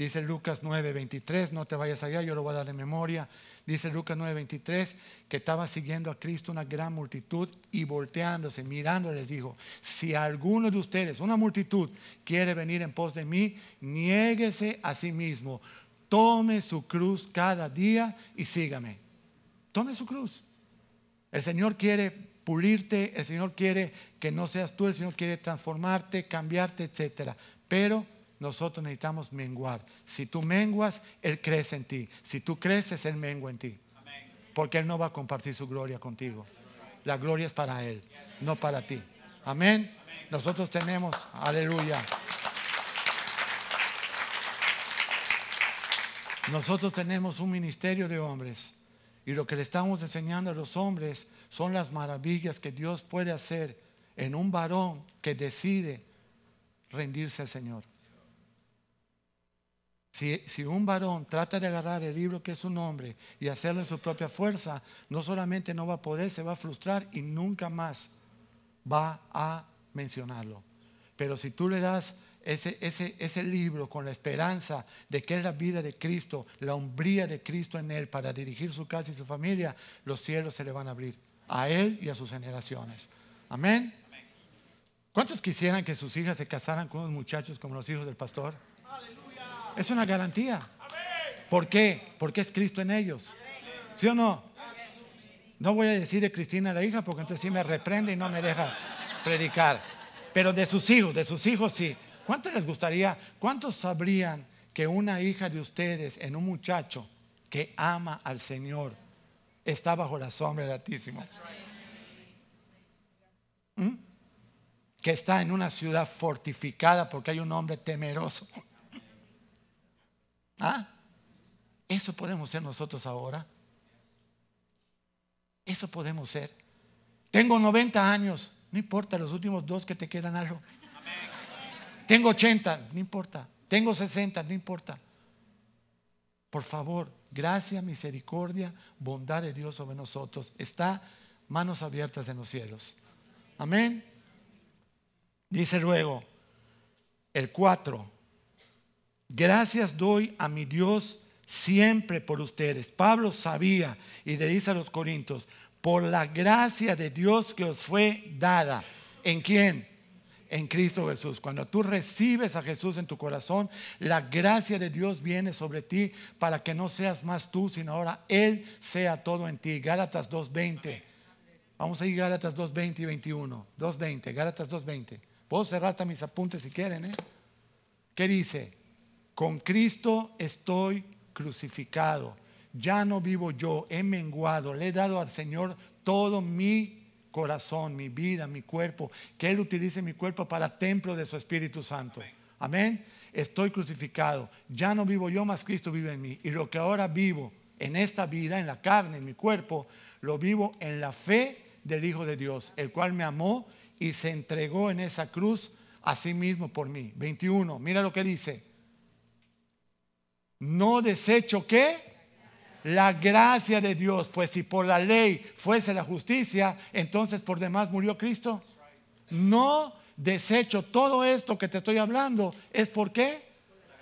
[SPEAKER 2] Dice Lucas 9:23, no te vayas allá, yo lo voy a dar de memoria. Dice Lucas 9:23 que estaba siguiendo a Cristo una gran multitud y volteándose, mirando, les dijo, si alguno de ustedes, una multitud, quiere venir en pos de mí, niéguese a sí mismo, tome su cruz cada día y sígame. Tome su cruz. El Señor quiere pulirte, el Señor quiere que no seas tú, el Señor quiere transformarte, cambiarte, etc. Pero nosotros necesitamos menguar. Si tú menguas, Él crece en ti. Si tú creces, Él mengua en ti. Porque Él no va a compartir su gloria contigo. La gloria es para Él, no para ti. Amén. Nosotros tenemos, aleluya. Nosotros tenemos un ministerio de hombres y lo que le estamos enseñando a los hombres son las maravillas que Dios puede hacer en un varón que decide rendirse al Señor. Si, un varón trata de agarrar el libro que es su nombre y hacerlo en su propia fuerza, no solamente no va a poder, se va a frustrar y nunca más va a mencionarlo. Pero si tú le das ese, ese, ese libro con la esperanza de que es la vida de Cristo, la hombría de Cristo en él para dirigir su casa y su familia, los cielos se le van a abrir a él y a sus generaciones. Amén. ¿Cuántos quisieran que sus hijas se casaran con unos muchachos como los hijos del pastor? Es una garantía. ¿Por qué? Porque es Cristo en ellos. ¿Sí o no? No voy a decir de Cristina la hija porque entonces sí me reprende y no me deja predicar. Pero de sus hijos, de sus hijos sí. ¿Cuántos les gustaría, cuántos sabrían que una hija de ustedes en un muchacho que ama al Señor está bajo la sombra del Altísimo? ¿Mm? Que está en una ciudad fortificada porque hay un hombre temeroso. ¿Ah? Eso podemos ser nosotros ahora. Eso podemos ser. Tengo 90 años, no importa, los últimos dos que te quedan algo. Tengo 80, no importa. Tengo 60, no importa. Por favor, gracia, misericordia, bondad de Dios sobre nosotros. Está manos abiertas en los cielos. Amén. Dice luego el 4. Gracias doy a mi Dios siempre por ustedes. Pablo sabía y le dice a los corintios, por la gracia de Dios que os fue dada. ¿En quién? En Cristo Jesús. Cuando tú recibes a Jesús en tu corazón, la gracia de Dios viene sobre ti para que no seas más tú, sino ahora Él sea todo en ti. Gálatas 2.20. Vamos a ir Gálatas 2.20 y 21. 2.20, Gálatas 2.20. Puedo cerrar mis apuntes si quieren. ¿eh? ¿Qué dice? Con Cristo estoy crucificado ya no vivo yo, he menguado, le he dado al Señor todo mi corazón, mi vida, mi cuerpo, que Él utilice mi cuerpo para templo de su Espíritu Santo. Amén. Estoy crucificado, ya no vivo yo, más Cristo vive en mí. Y lo que ahora vivo en esta vida, en la carne, en mi cuerpo, lo vivo en la fe del Hijo de Dios, el cual me amó y se entregó en esa cruz a sí mismo por mí. 21, mira lo que dice. No desecho qué? la gracia de Dios, pues si por la ley fuese la justicia, entonces por demás murió Cristo. No desecho todo esto que te estoy hablando, ¿es por qué?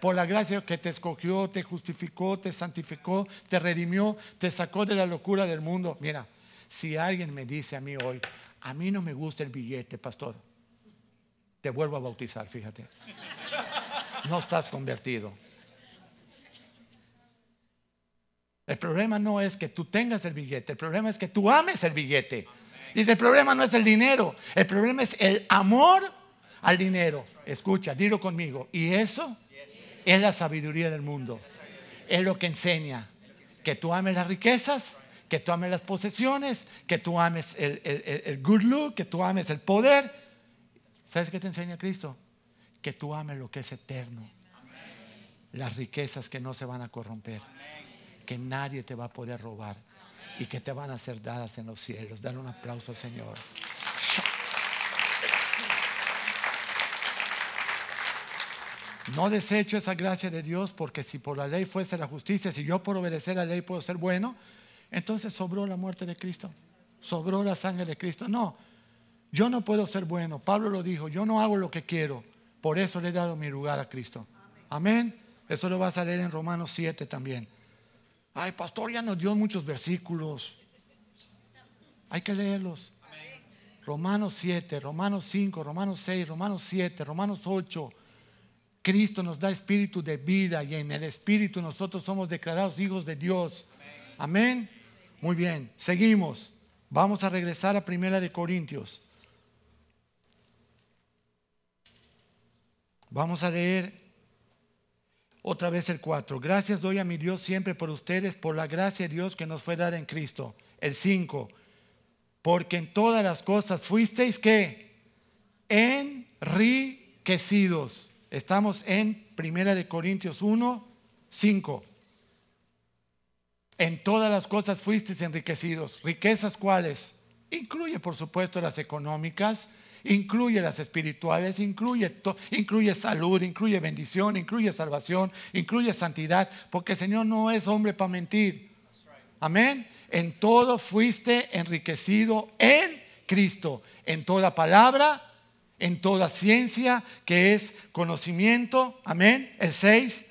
[SPEAKER 2] Por la gracia que te escogió, te justificó, te santificó, te redimió, te sacó de la locura del mundo. Mira, si alguien me dice a mí hoy, a mí no me gusta el billete, pastor, te vuelvo a bautizar, fíjate. No estás convertido. El problema no es que tú tengas el billete, el problema es que tú ames el billete. Dice, el problema no es el dinero, el problema es el amor al dinero. Escucha, dilo conmigo. Y eso es la sabiduría del mundo. Es lo que enseña que tú ames las riquezas, que tú ames las posesiones, que tú ames el, el good look, que tú ames el poder. ¿Sabes qué te enseña Cristo? Que tú ames lo que es eterno. Las riquezas que no se van a corromper que nadie te va a poder robar y que te van a ser dadas en los cielos. Dale un aplauso al Señor. No desecho esa gracia de Dios porque si por la ley fuese la justicia, si yo por obedecer la ley puedo ser bueno, entonces sobró la muerte de Cristo, sobró la sangre de Cristo. No, yo no puedo ser bueno. Pablo lo dijo, yo no hago lo que quiero, por eso le he dado mi lugar a Cristo. Amén. Eso lo vas a leer en Romanos 7 también. Ay, pastor, ya nos dio muchos versículos. Hay que leerlos. Romanos 7, Romanos 5, Romanos 6, Romanos 7, Romanos 8. Cristo nos da espíritu de vida y en el espíritu nosotros somos declarados hijos de Dios. Amén. Muy bien, seguimos. Vamos a regresar a Primera de Corintios. Vamos a leer otra vez el 4. Gracias doy a mi Dios siempre por ustedes, por la gracia de Dios que nos fue dada en Cristo. El 5. Porque en todas las cosas fuisteis que enriquecidos. Estamos en Primera de Corintios 1, 5. En todas las cosas fuisteis enriquecidos. ¿Riquezas cuáles? Incluye, por supuesto, las económicas, incluye las espirituales, incluye, incluye salud, incluye bendición, incluye salvación, incluye santidad, porque el Señor no es hombre para mentir. Amén. En todo fuiste enriquecido en Cristo, en toda palabra, en toda ciencia que es conocimiento. Amén. El 6.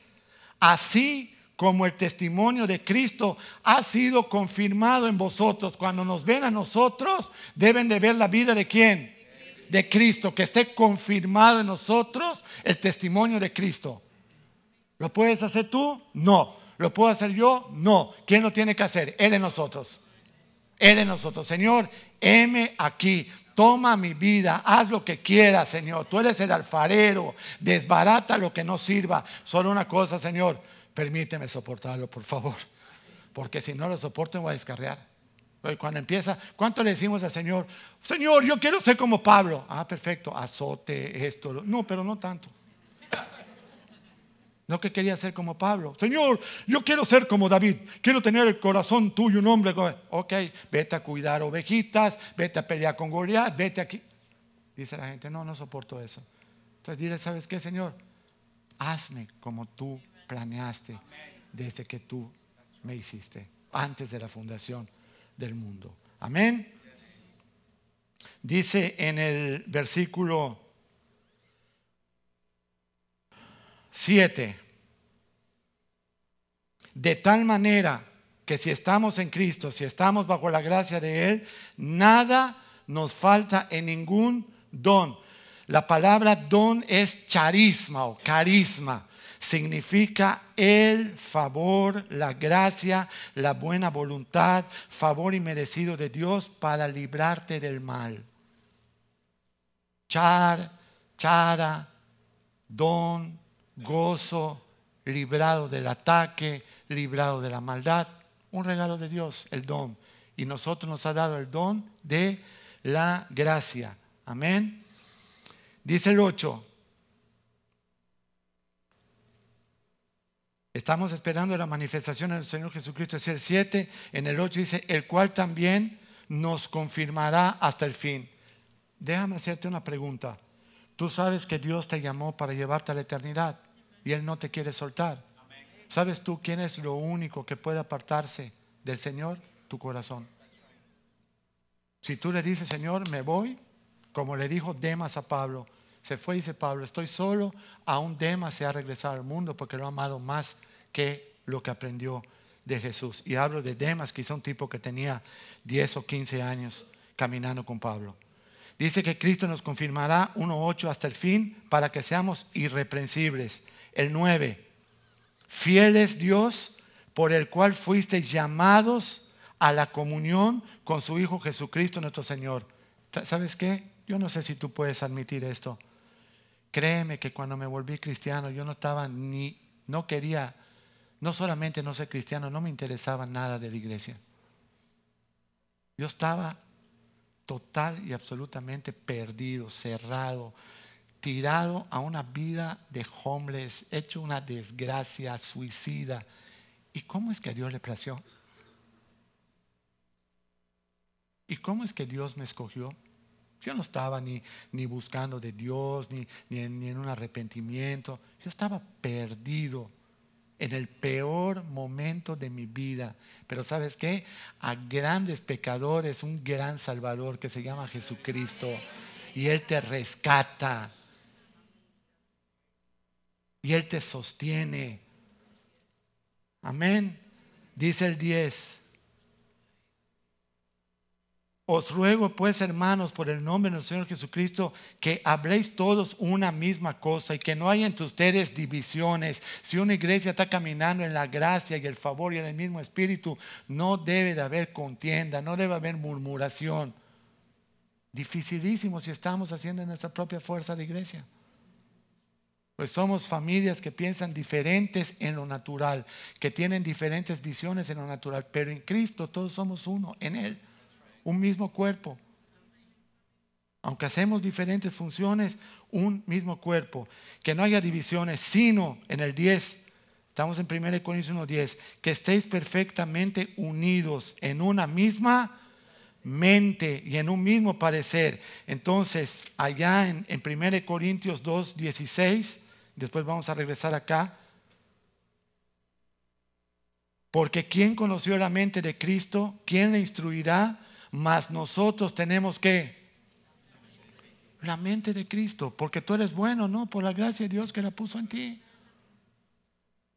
[SPEAKER 2] Así como el testimonio de Cristo ha sido confirmado en vosotros. Cuando nos ven a nosotros, deben de ver la vida de quién? De Cristo, que esté confirmado en nosotros el testimonio de Cristo. ¿Lo puedes hacer tú? No. ¿Lo puedo hacer yo? No. ¿Quién lo tiene que hacer? Él en nosotros. Él en nosotros. Señor, heme aquí. Toma mi vida, haz lo que quieras, Señor. Tú eres el alfarero, desbarata lo que no sirva. Solo una cosa, Señor, permíteme soportarlo, por favor. Porque si no lo soporto, me voy a descarriar. Cuando empieza, ¿cuánto le decimos al Señor? Señor, yo quiero ser como Pablo. Ah, perfecto, azote, esto. No, pero no tanto. No que quería ser como Pablo. Señor, yo quiero ser como David. Quiero tener el corazón tuyo, un hombre. Ok, vete a cuidar ovejitas, vete a pelear con Goliat, vete aquí. Dice la gente, no, no soporto eso. Entonces dile, ¿sabes qué, Señor? Hazme como tú planeaste desde que tú me hiciste, antes de la fundación del mundo. Amén. Dice en el versículo 7. De tal manera que si estamos en Cristo, si estamos bajo la gracia de Él, nada nos falta en ningún don. La palabra don es charisma o carisma. Significa el favor, la gracia, la buena voluntad, favor inmerecido de Dios para librarte del mal. Char, chara, don, gozo, librado del ataque, librado de la maldad. Un regalo de Dios, el don. Y nosotros nos ha dado el don de la gracia. Amén. Dice el 8. Estamos esperando la manifestación del Señor Jesucristo. Es el 7. En el 8 dice, el cual también nos confirmará hasta el fin. Déjame hacerte una pregunta. Tú sabes que Dios te llamó para llevarte a la eternidad y Él no te quiere soltar. ¿Sabes tú quién es lo único que puede apartarse del Señor? Tu corazón. Si tú le dices, Señor, me voy, como le dijo Demas a Pablo, se fue dice Pablo, estoy solo, aún Demas se ha regresado al mundo porque lo ha amado más que lo que aprendió de Jesús. Y hablo de Demas, quizá un tipo que tenía 10 o 15 años caminando con Pablo. Dice que Cristo nos confirmará 1.8 hasta el fin para que seamos irreprensibles el 9. Fiel es Dios por el cual fuisteis llamados a la comunión con su Hijo Jesucristo nuestro Señor. ¿Sabes qué? Yo no sé si tú puedes admitir esto. Créeme que cuando me volví cristiano yo no estaba ni, no quería, no solamente no ser cristiano, no me interesaba nada de la iglesia. Yo estaba total y absolutamente perdido, cerrado, tirado a una vida de homeless, hecho una desgracia, suicida. ¿Y cómo es que a Dios le plació? ¿Y cómo es que Dios me escogió? Yo no estaba ni, ni buscando de Dios, ni, ni, en, ni en un arrepentimiento. Yo estaba perdido en el peor momento de mi vida. Pero sabes qué? A grandes pecadores, un gran Salvador que se llama Jesucristo. Y Él te rescata y Él te sostiene. Amén. Dice el 10. Os ruego pues, hermanos, por el nombre de nuestro Señor Jesucristo, que habléis todos una misma cosa y que no haya entre ustedes divisiones. Si una iglesia está caminando en la gracia y el favor y en el mismo espíritu, no debe de haber contienda, no debe haber murmuración. Dificilísimo si estamos haciendo nuestra propia fuerza de iglesia. Pues somos familias que piensan diferentes en lo natural, que tienen diferentes visiones en lo natural, pero en Cristo todos somos uno, en Él, un mismo cuerpo. Aunque hacemos diferentes funciones, un mismo cuerpo. Que no haya divisiones, sino en el 10, estamos en 1 Corintios 1.10, que estéis perfectamente unidos en una misma mente y en un mismo parecer. Entonces, allá en, en 1 Corintios 2.16, Después vamos a regresar acá. Porque ¿quién conoció la mente de Cristo? ¿Quién le instruirá? Mas nosotros tenemos que la mente de Cristo, porque tú eres bueno, ¿no? Por la gracia de Dios que la puso en ti.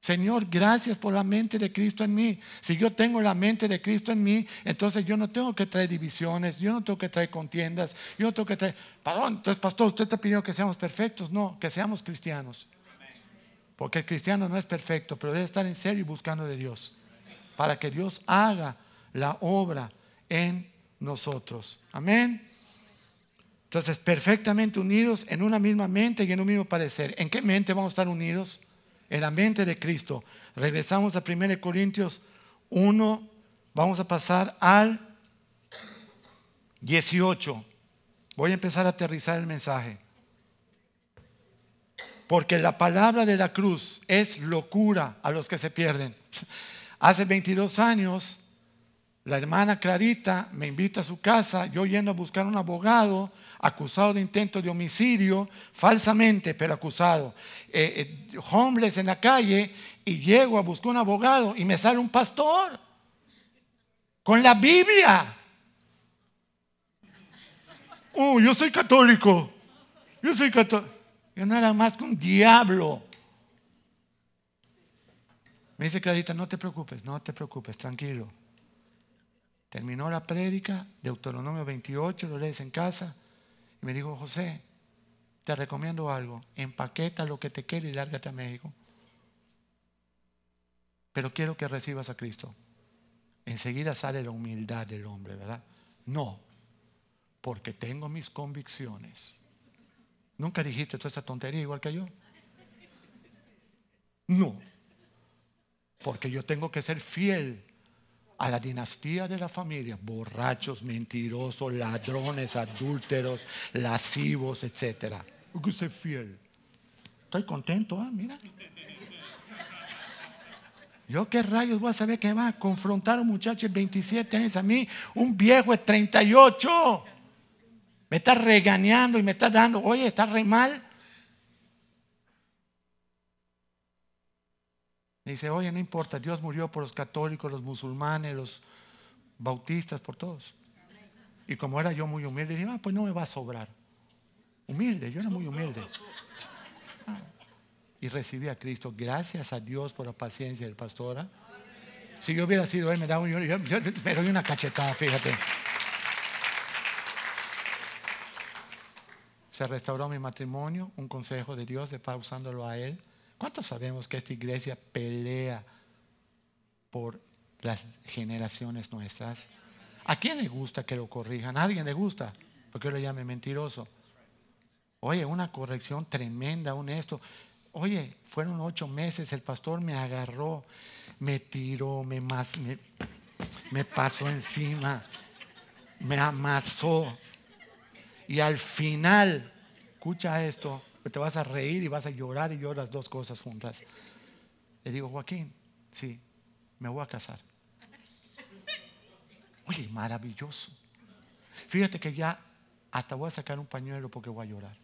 [SPEAKER 2] Señor, gracias por la mente de Cristo en mí. Si yo tengo la mente de Cristo en mí, entonces yo no tengo que traer divisiones, yo no tengo que traer contiendas, yo no tengo que traer... Perdón, entonces pastor, usted está pidiendo que seamos perfectos. No, que seamos cristianos. Porque el cristiano no es perfecto, pero debe estar en serio y buscando de Dios. Para que Dios haga la obra en nosotros. Amén. Entonces, perfectamente unidos en una misma mente y en un mismo parecer. ¿En qué mente vamos a estar unidos? En la mente de Cristo. Regresamos a 1 Corintios 1, vamos a pasar al 18. Voy a empezar a aterrizar el mensaje. Porque la palabra de la cruz es locura a los que se pierden. Hace 22 años, la hermana Clarita me invita a su casa, yo yendo a buscar un abogado acusado de intento de homicidio, falsamente, pero acusado. Eh, eh, homeless en la calle y llego a buscar un abogado y me sale un pastor con la Biblia. Oh, yo soy católico. Yo soy católico. Yo no era más que un diablo. Me dice Clarita, no te preocupes, no te preocupes, tranquilo. Terminó la prédica, Deuteronomio 28, lo lees en casa. Y me dijo, José, te recomiendo algo, empaqueta lo que te quede y lárgate a México. Pero quiero que recibas a Cristo. Enseguida sale la humildad del hombre, ¿verdad? No, porque tengo mis convicciones. ¿Nunca dijiste toda esa tontería igual que yo? No, porque yo tengo que ser fiel a la dinastía de la familia, borrachos, mentirosos, ladrones, adúlteros, lascivos, etc. que ser fiel. Estoy contento, ¿ah? mira. Yo qué rayos voy a saber que va a confrontar a un muchacho de 27 años a mí, un viejo de 38. Me está regañando y me está dando, oye, está re mal. Dice, oye, no importa, Dios murió por los católicos, los musulmanes, los bautistas, por todos. Y como era yo muy humilde, dije, ah, pues no me va a sobrar. Humilde, yo era muy humilde. Y recibí a Cristo. Gracias a Dios por la paciencia del pastor. ¿ah? Si yo hubiera sido él, me daba un, yo, me doy una cachetada, fíjate. Se restauró mi matrimonio, un consejo de Dios de pausándolo a él. ¿Cuántos sabemos que esta iglesia pelea por las generaciones nuestras? ¿A quién le gusta que lo corrijan? ¿A alguien le gusta? Porque yo le llame mentiroso. Oye, una corrección tremenda, un esto. Oye, fueron ocho meses, el pastor me agarró, me tiró, me, me, me pasó encima, me amasó. Y al final, escucha esto, te vas a reír y vas a llorar y lloras dos cosas juntas. Le digo, Joaquín, sí, me voy a casar. Oye, maravilloso. Fíjate que ya hasta voy a sacar un pañuelo porque voy a llorar.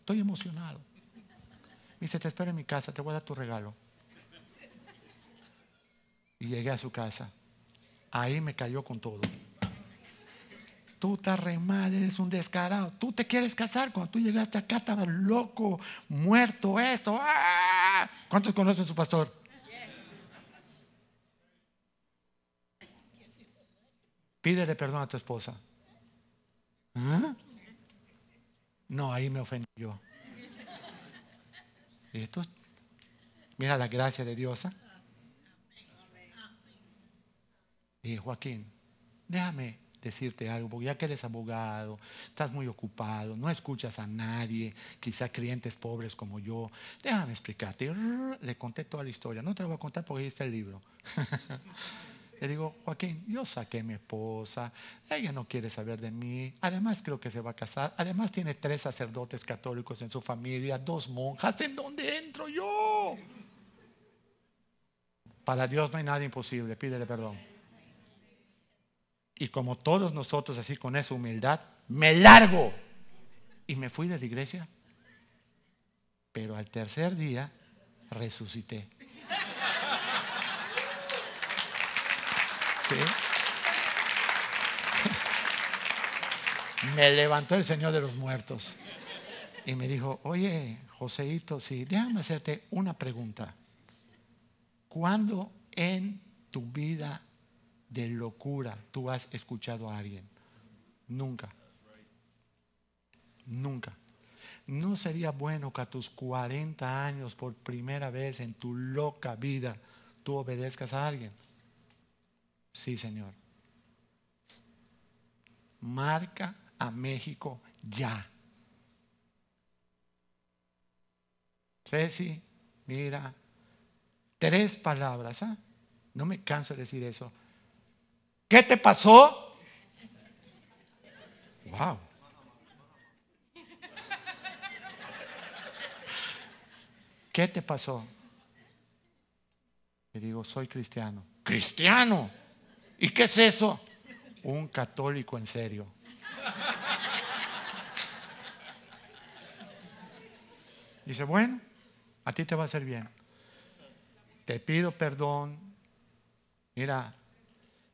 [SPEAKER 2] Estoy emocionado. Me dice, te espero en mi casa, te voy a dar tu regalo. Y llegué a su casa. Ahí me cayó con todo tú estás re mal, eres un descarado. Tú te quieres casar. Cuando tú llegaste acá estabas loco, muerto, esto. ¡ah! ¿Cuántos conocen su pastor? Pídele perdón a tu esposa. ¿Ah? No, ahí me ofendí yo. Y esto, mira la gracia de Dios. Y Joaquín, déjame decirte algo, porque ya que eres abogado, estás muy ocupado, no escuchas a nadie, quizá clientes pobres como yo, déjame explicarte. Le conté toda la historia, no te lo voy a contar porque ahí está el libro. Le digo, Joaquín, yo saqué mi esposa, ella no quiere saber de mí, además creo que se va a casar, además tiene tres sacerdotes católicos en su familia, dos monjas, ¿en dónde entro yo? Para Dios no hay nada imposible, pídele perdón. Y como todos nosotros, así con esa humildad, me largo. Y me fui de la iglesia. Pero al tercer día resucité. ¿Sí? Me levantó el Señor de los muertos y me dijo, oye, Joseito, sí, déjame hacerte una pregunta. ¿Cuándo en tu vida de locura tú has escuchado a alguien? Nunca. Nunca. ¿No sería bueno que a tus 40 años, por primera vez en tu loca vida, tú obedezcas a alguien? Sí, Señor. Marca a México ya. Ceci, mira, tres palabras. ¿ah? No me canso de decir eso. ¿Qué te pasó? Wow. ¿Qué te pasó? Le digo, soy cristiano. ¿Cristiano? ¿Y qué es eso? Un católico en serio. Dice, bueno, a ti te va a hacer bien. Te pido perdón. Mira,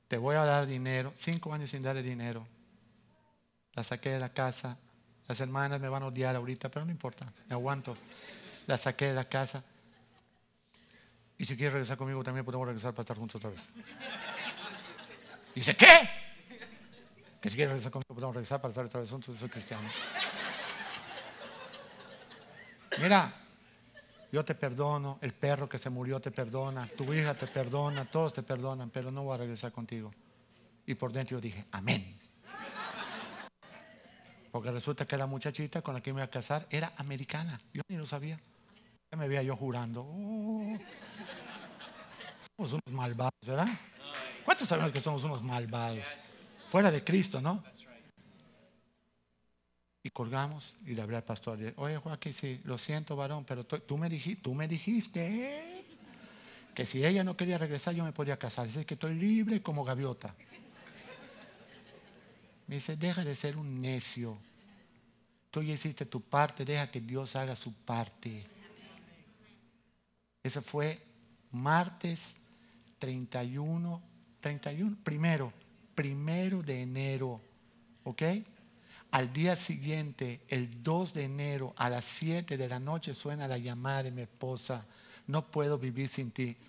[SPEAKER 2] te voy a dar dinero. Cinco años sin darle dinero. La saqué de la casa. Las hermanas me van a odiar ahorita, pero no importa, me aguanto. La saqué de la casa. Y si quieres regresar conmigo, también podemos regresar para estar juntos otra vez. Dice, ¿qué? Que si quieres regresar conmigo, podemos regresar para estar otra vez juntos. Soy cristiano. Mira, yo te perdono, el perro que se murió te perdona, tu hija te perdona, todos te perdonan, pero no voy a regresar contigo. Y por dentro yo dije, amén. Porque resulta que la muchachita con la que me iba a casar era americana. Yo ni lo sabía. Ya me veía yo jurando. Oh, somos unos malvados, ¿verdad? ¿Cuántos sabemos que somos unos malvados? Fuera de Cristo, ¿no? Y colgamos y le hablé al pastor. Oye, Joaquín, sí, lo siento, varón, pero tú me, dijiste, que si ella no quería regresar, yo me podía casar. Dice que estoy libre como gaviota. Me dice, deja de ser un necio. Tú ya hiciste tu parte, deja que Dios haga su parte. Ese fue martes 31, 31, primero, primero de enero, ¿ok? Al día siguiente, el 2 de enero, a las 7 de la noche, suena la llamada de mi esposa. No puedo vivir sin ti.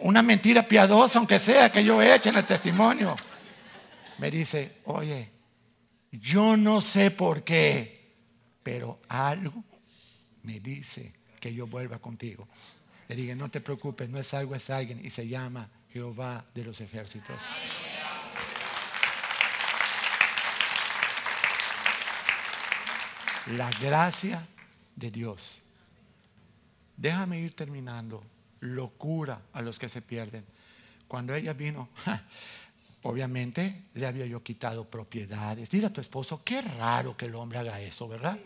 [SPEAKER 2] Una mentira piadosa, aunque sea que yo eche en el testimonio. Me dice, oye, yo no sé por qué, pero algo me dice que yo vuelva contigo. Le dije, no te preocupes, no es algo, es alguien, y se llama Jehová de los ejércitos. La gracia de Dios. Déjame ir terminando locura a los que se pierden. Cuando ella vino, obviamente le había yo quitado propiedades. Dile a tu esposo, qué raro que el hombre haga eso, ¿verdad?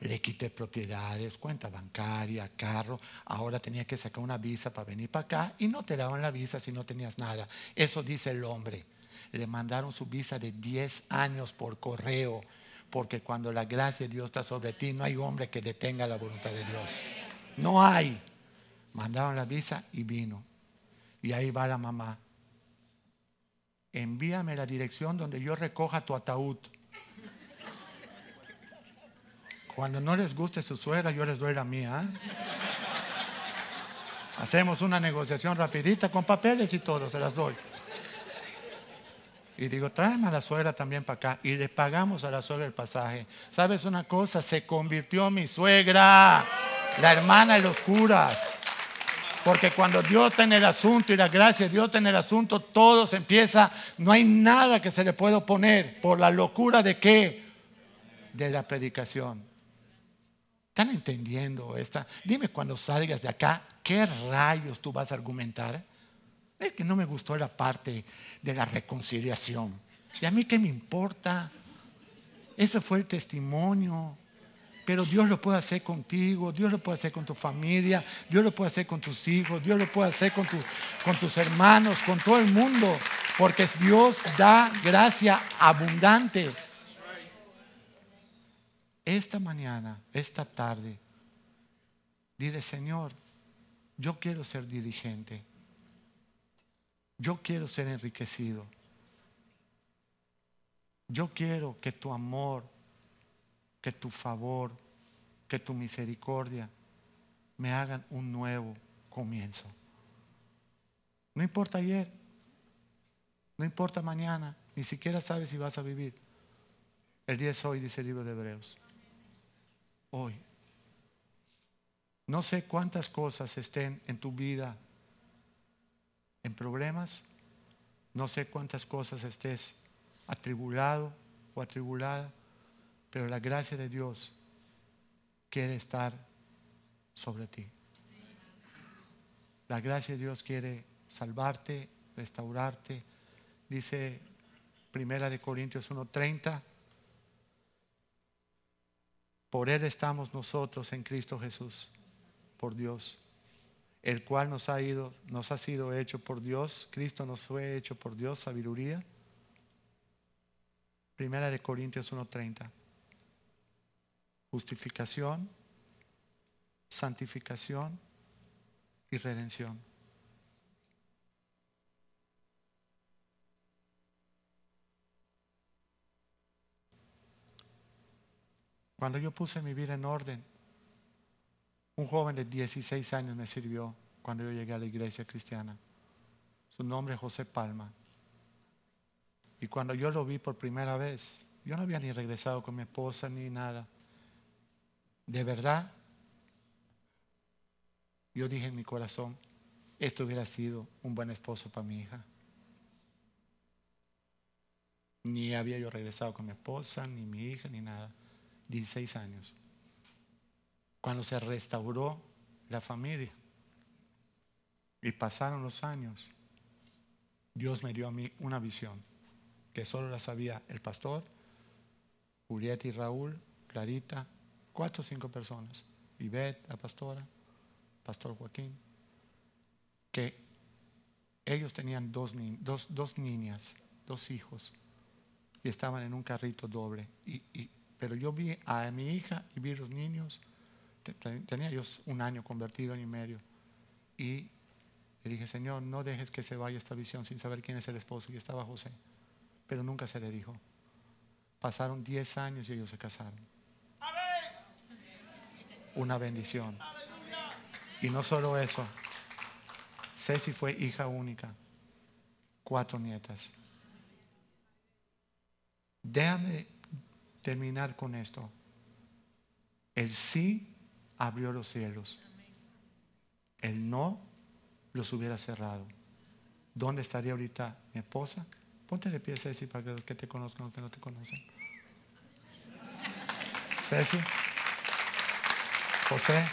[SPEAKER 2] Le quité propiedades, cuenta bancaria, carro. Ahora tenía que sacar una visa para venir para acá y no te daban la visa si no tenías nada. Eso dice el hombre. Le mandaron su visa de 10 años por correo, porque cuando la gracia de Dios está sobre ti, no hay hombre que detenga la voluntad de Dios. No hay. Mandaron la visa y vino. Y ahí va la mamá. Envíame la dirección donde yo recoja tu ataúd. Cuando no les guste su suegra, yo les doy la mía. ¿eh? Hacemos una negociación rapidita con papeles y todo, se las doy. Y digo, tráeme a la suegra también para acá. Y le pagamos a la suegra el pasaje. ¿Sabes una cosa? Se convirtió mi suegra, la hermana de los curas. Porque cuando Dios tiene el asunto y la gracia de Dios tiene el asunto, todo se empieza, no hay nada que se le pueda oponer por la locura de qué? De la predicación. ¿Están entendiendo esta? Dime cuando salgas de acá, ¿qué rayos tú vas a argumentar? Es que no me gustó la parte de la reconciliación. ¿Y a mí qué me importa? Ese fue el testimonio. Pero Dios lo puede hacer contigo, Dios lo puede hacer con tu familia, Dios lo puede hacer con tus hijos, Dios lo puede hacer con, con tus hermanos, con todo el mundo, porque Dios da gracia abundante. Esta mañana, esta tarde, dile, Señor, yo quiero ser dirigente, yo quiero ser enriquecido, yo quiero que tu amor que tu favor, que tu misericordia me hagan un nuevo comienzo. No importa ayer, no importa mañana, ni siquiera sabes si vas a vivir. El día es hoy, dice el libro de Hebreos. Hoy. No sé cuántas cosas estén en tu vida en problemas. No sé cuántas cosas estés atribulado o atribulada Pero la gracia de Dios quiere estar sobre ti. La gracia de Dios quiere salvarte, restaurarte. Dice Primera de Corintios 1:30 por Él estamos nosotros en Cristo Jesús, por Dios, el cual nos ha, ido, nos ha sido hecho por Dios, Cristo nos fue hecho por Dios, sabiduría. Primera de Corintios 1:30. Justificación, santificación y redención. Cuando yo puse mi vida en orden, un joven de 16 años me sirvió cuando yo llegué a la iglesia cristiana. Su nombre es José Palma. Y cuando yo lo vi por primera vez, yo no había ni regresado con mi esposa ni nada. De verdad, yo dije en mi corazón, esto hubiera sido un buen esposo para mi hija. Ni había yo regresado con mi esposa, ni mi hija, ni nada. 16 años, cuando se restauró la familia. Y pasaron los años, Dios me dio a mí una visión que solo la sabía el pastor, Julieta y Raúl, Clarita, cuatro o cinco personas, Ivette, la pastora, Pastor Joaquín, que ellos tenían dos, dos, dos niñas, dos hijos, y estaban en un carrito doble. Y, y pero yo vi a mi hija y vi a los niños. Tenía yo un año convertido en y medio. Y le dije, Señor, no dejes que se vaya esta visión sin saber quién es el esposo. Y estaba José. Pero nunca se le dijo. Pasaron 10 años y ellos se casaron. Una bendición. Y no solo eso. Ceci fue hija única. Cuatro nietas. Déjame terminar con esto. El sí abrió los cielos. El no los hubiera cerrado. ¿Dónde estaría ahorita mi esposa? Ponte de pie, Ceci, para que los que te conozcan, los que no te conocen. Ceci. José.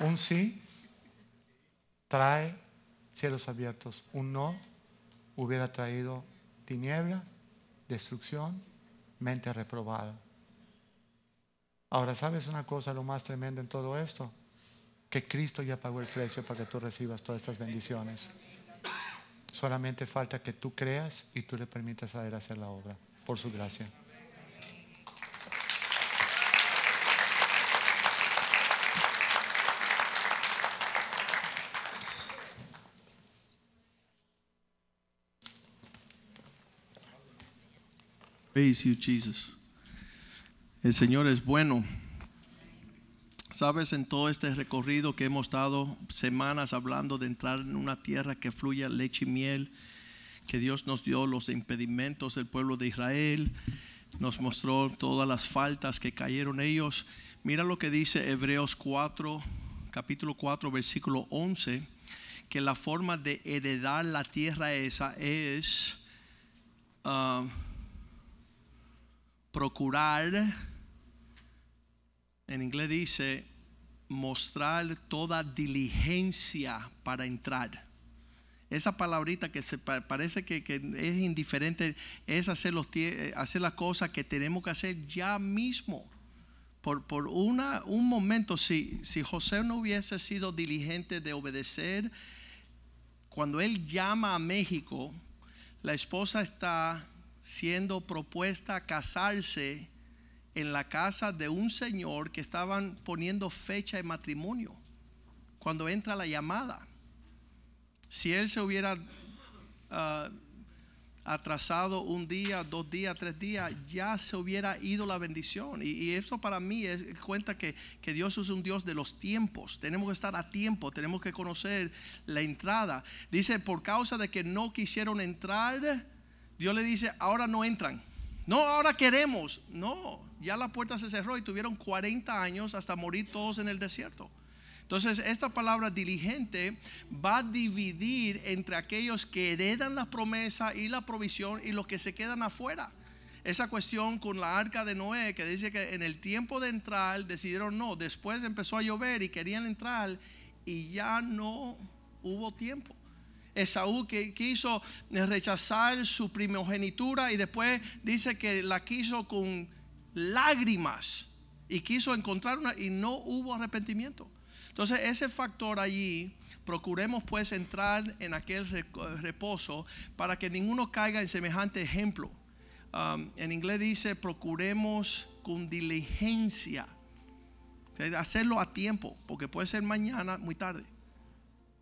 [SPEAKER 2] Un sí trae cielos abiertos. Un no hubiera traído tiniebla, destrucción, mente reprobada. Ahora, ¿sabes una cosa, lo más tremendo en todo esto? Que Cristo ya pagó el precio para que tú recibas todas estas bendiciones. Solamente falta que tú creas y tú le permitas a hacer la obra, por su gracia.
[SPEAKER 1] Praise you, Jesus. El Señor es bueno. Sabes, en todo este recorrido que hemos estado semanas hablando de entrar en una tierra que fluya leche y miel, que Dios nos dio los impedimentos del pueblo de Israel, nos mostró todas las faltas que cayeron ellos. Mira lo que dice Hebreos 4, capítulo 4, versículo 11, que la forma de heredar la tierra esa es... Uh, procurar, en inglés dice, mostrar toda diligencia para entrar. Esa palabrita que se parece que, es indiferente es hacer, los, hacer las cosas que tenemos que hacer ya mismo. Por, por una, un momento, si, si José no hubiese sido diligente de obedecer, cuando él llama a México, la esposa está siendo propuesta a casarse en la casa de un señor que estaban poniendo fecha de matrimonio cuando entra la llamada. Si él se hubiera ah, atrasado un día, dos días, tres días, ya se hubiera ido la bendición. Y, eso para mí es cuenta que, que, Dios es un Dios de los tiempos. Tenemos que estar a tiempo, tenemos que conocer la entrada. Dice, por causa de que no quisieron entrar, Dios le dice, ahora no entran. No, ahora queremos. No, ya la puerta se cerró y tuvieron 40 años hasta morir todos en el desierto. Entonces, esta palabra diligente va a dividir entre aquellos que heredan la promesa y la provisión y los que se quedan afuera. Esa cuestión con la arca de Noé, que dice que en el tiempo de entrar decidieron no, después empezó a llover y querían entrar y ya no hubo tiempo. Esaú que quiso rechazar su primogenitura y después dice que la quiso con lágrimas y quiso encontrar una y no hubo arrepentimiento. Entonces ese factor allí, procuremos pues entrar en aquel reposo para que ninguno caiga en semejante ejemplo. Um, en inglés dice, procuremos con diligencia. hacerlo a tiempo, porque puede ser mañana, muy tarde.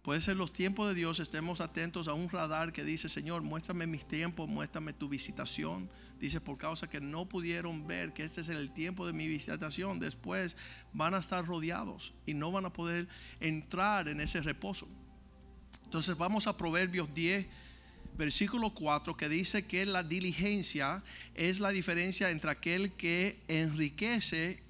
[SPEAKER 1] Puede ser los tiempos de Dios, estemos atentos a un radar que dice, Señor, muéstrame mis tiempos, muéstrame tu visitación. Dice, por causa que no pudieron ver que este es el tiempo de mi visitación, después van a estar rodeados y no van a poder entrar en ese reposo. Entonces vamos a Proverbios 10, versículo 4, que dice que la diligencia es la diferencia entre aquel que enriquece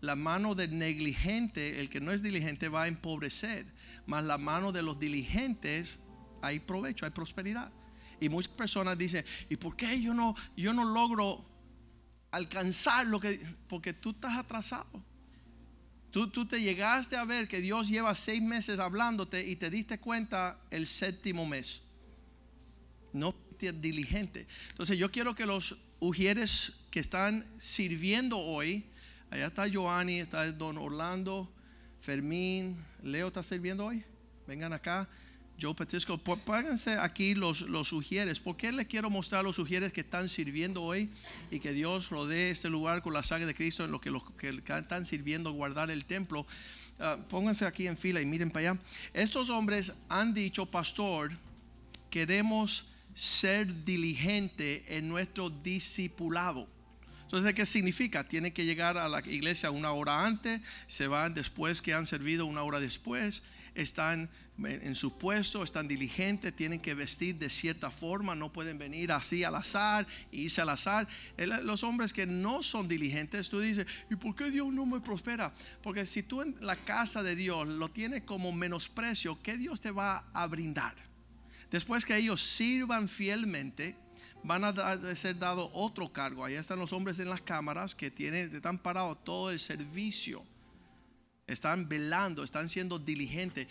[SPEAKER 1] la mano del negligente, el que no es diligente va a empobrecer más la mano de los diligentes hay provecho, hay prosperidad. Y muchas personas dicen, ¿y por qué yo no, yo no logro alcanzar lo que... Porque tú estás atrasado. Tú, tú te llegaste a ver que Dios lleva seis meses hablándote y te diste cuenta el séptimo mes. No diligente. Entonces yo quiero que los ujieres que están sirviendo hoy, allá está Joanny, está Don Orlando, Fermín, Leo está sirviendo hoy. Vengan acá. Joe Petisco, pónganse aquí los, los sugieres. ¿Por qué les quiero mostrar los sugieres que están sirviendo hoy y que Dios rodee este lugar con la sangre de Cristo en lo que los que están sirviendo guardar el templo? Ah, pónganse aquí en fila y miren para allá. Estos hombres han dicho, pastor, queremos ser diligente en nuestro discipulado. Entonces, ¿qué significa? Tienen que llegar a la iglesia una hora antes, se van después que han servido una hora después, están en su puesto, están diligentes, tienen que vestir de cierta forma, no pueden venir así al azar, irse al azar. Los hombres que no son diligentes, tú dices, ¿y por qué Dios no me prospera? Porque si tú en la casa de Dios lo tienes como menosprecio, ¿qué Dios te va a brindar? Después que ellos sirvan fielmente, van a ser dado otro cargo. Ahí están los hombres en las cámaras que tienen, están parados todo el servicio. Están velando, están siendo diligentes.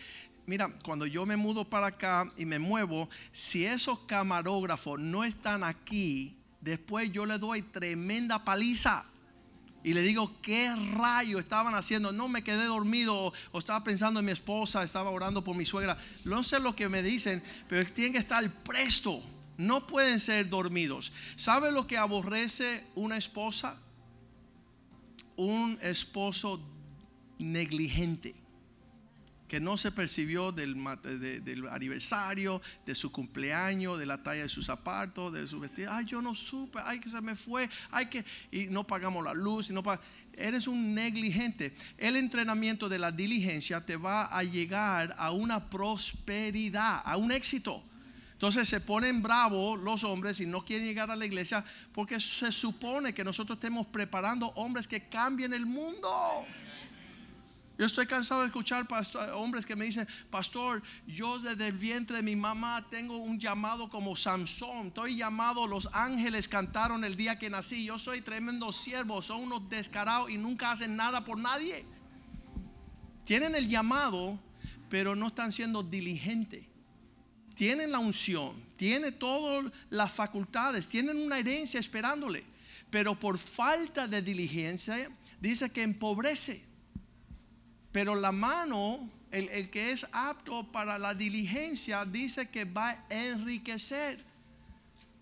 [SPEAKER 1] Mira, cuando yo me mudo para acá y me muevo, si esos camarógrafos no están aquí, después yo le doy tremenda paliza. Y le digo, ¿qué rayo estaban haciendo? No me quedé dormido o, estaba pensando en mi esposa, estaba orando por mi suegra. No sé lo que me dicen, pero tienen que estar presto no pueden ser dormidos. ¿Sabe lo que aborrece una esposa? Un esposo negligente que no se percibió del, aniversario, de su cumpleaños, de la talla de sus zapatos, de su vestido. Ay, yo no supe, ay, que se me fue, ay, que. Y no pagamos la luz, y no Eres un negligente. El entrenamiento de la diligencia te va a llegar a una prosperidad, a un éxito. Entonces se ponen bravos los hombres y no quieren llegar a la iglesia porque se supone que nosotros estemos preparando hombres que cambien el mundo. Yo estoy cansado de escuchar hombres que me dicen, pastor, yo desde el vientre de mi mamá tengo un llamado como Samson. Estoy llamado, los ángeles cantaron el día que nací. Yo soy tremendo siervo, son unos descarados y nunca hacen nada por nadie. Tienen el llamado, pero no están siendo diligentes tienen la unción, tienen todas las facultades, tienen una herencia esperándole, pero por falta de diligencia dice que empobrece. Pero la mano, el, el que es apto para la diligencia, dice que va a enriquecer.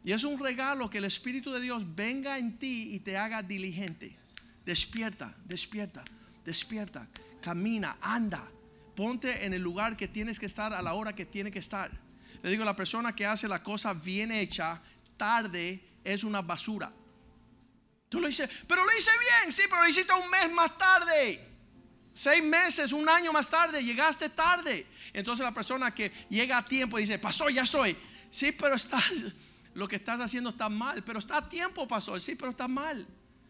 [SPEAKER 1] Y es un regalo que el Espíritu de Dios venga en ti y te haga diligente. Despierta, despierta, despierta, camina, anda. Ponte en el lugar que tienes que estar a la hora que tiene que estar. Le digo, la persona que hace la cosa bien hecha, tarde, es una basura. Tú lo dices, pero lo hice bien, sí, pero lo hiciste un mes más tarde. Seis meses, un año más tarde, llegaste tarde. Entonces la persona que llega a tiempo dice, pasó, ya soy. Sí, pero lo que estás haciendo está mal, pero está a tiempo, pasó. Sí, pero está mal.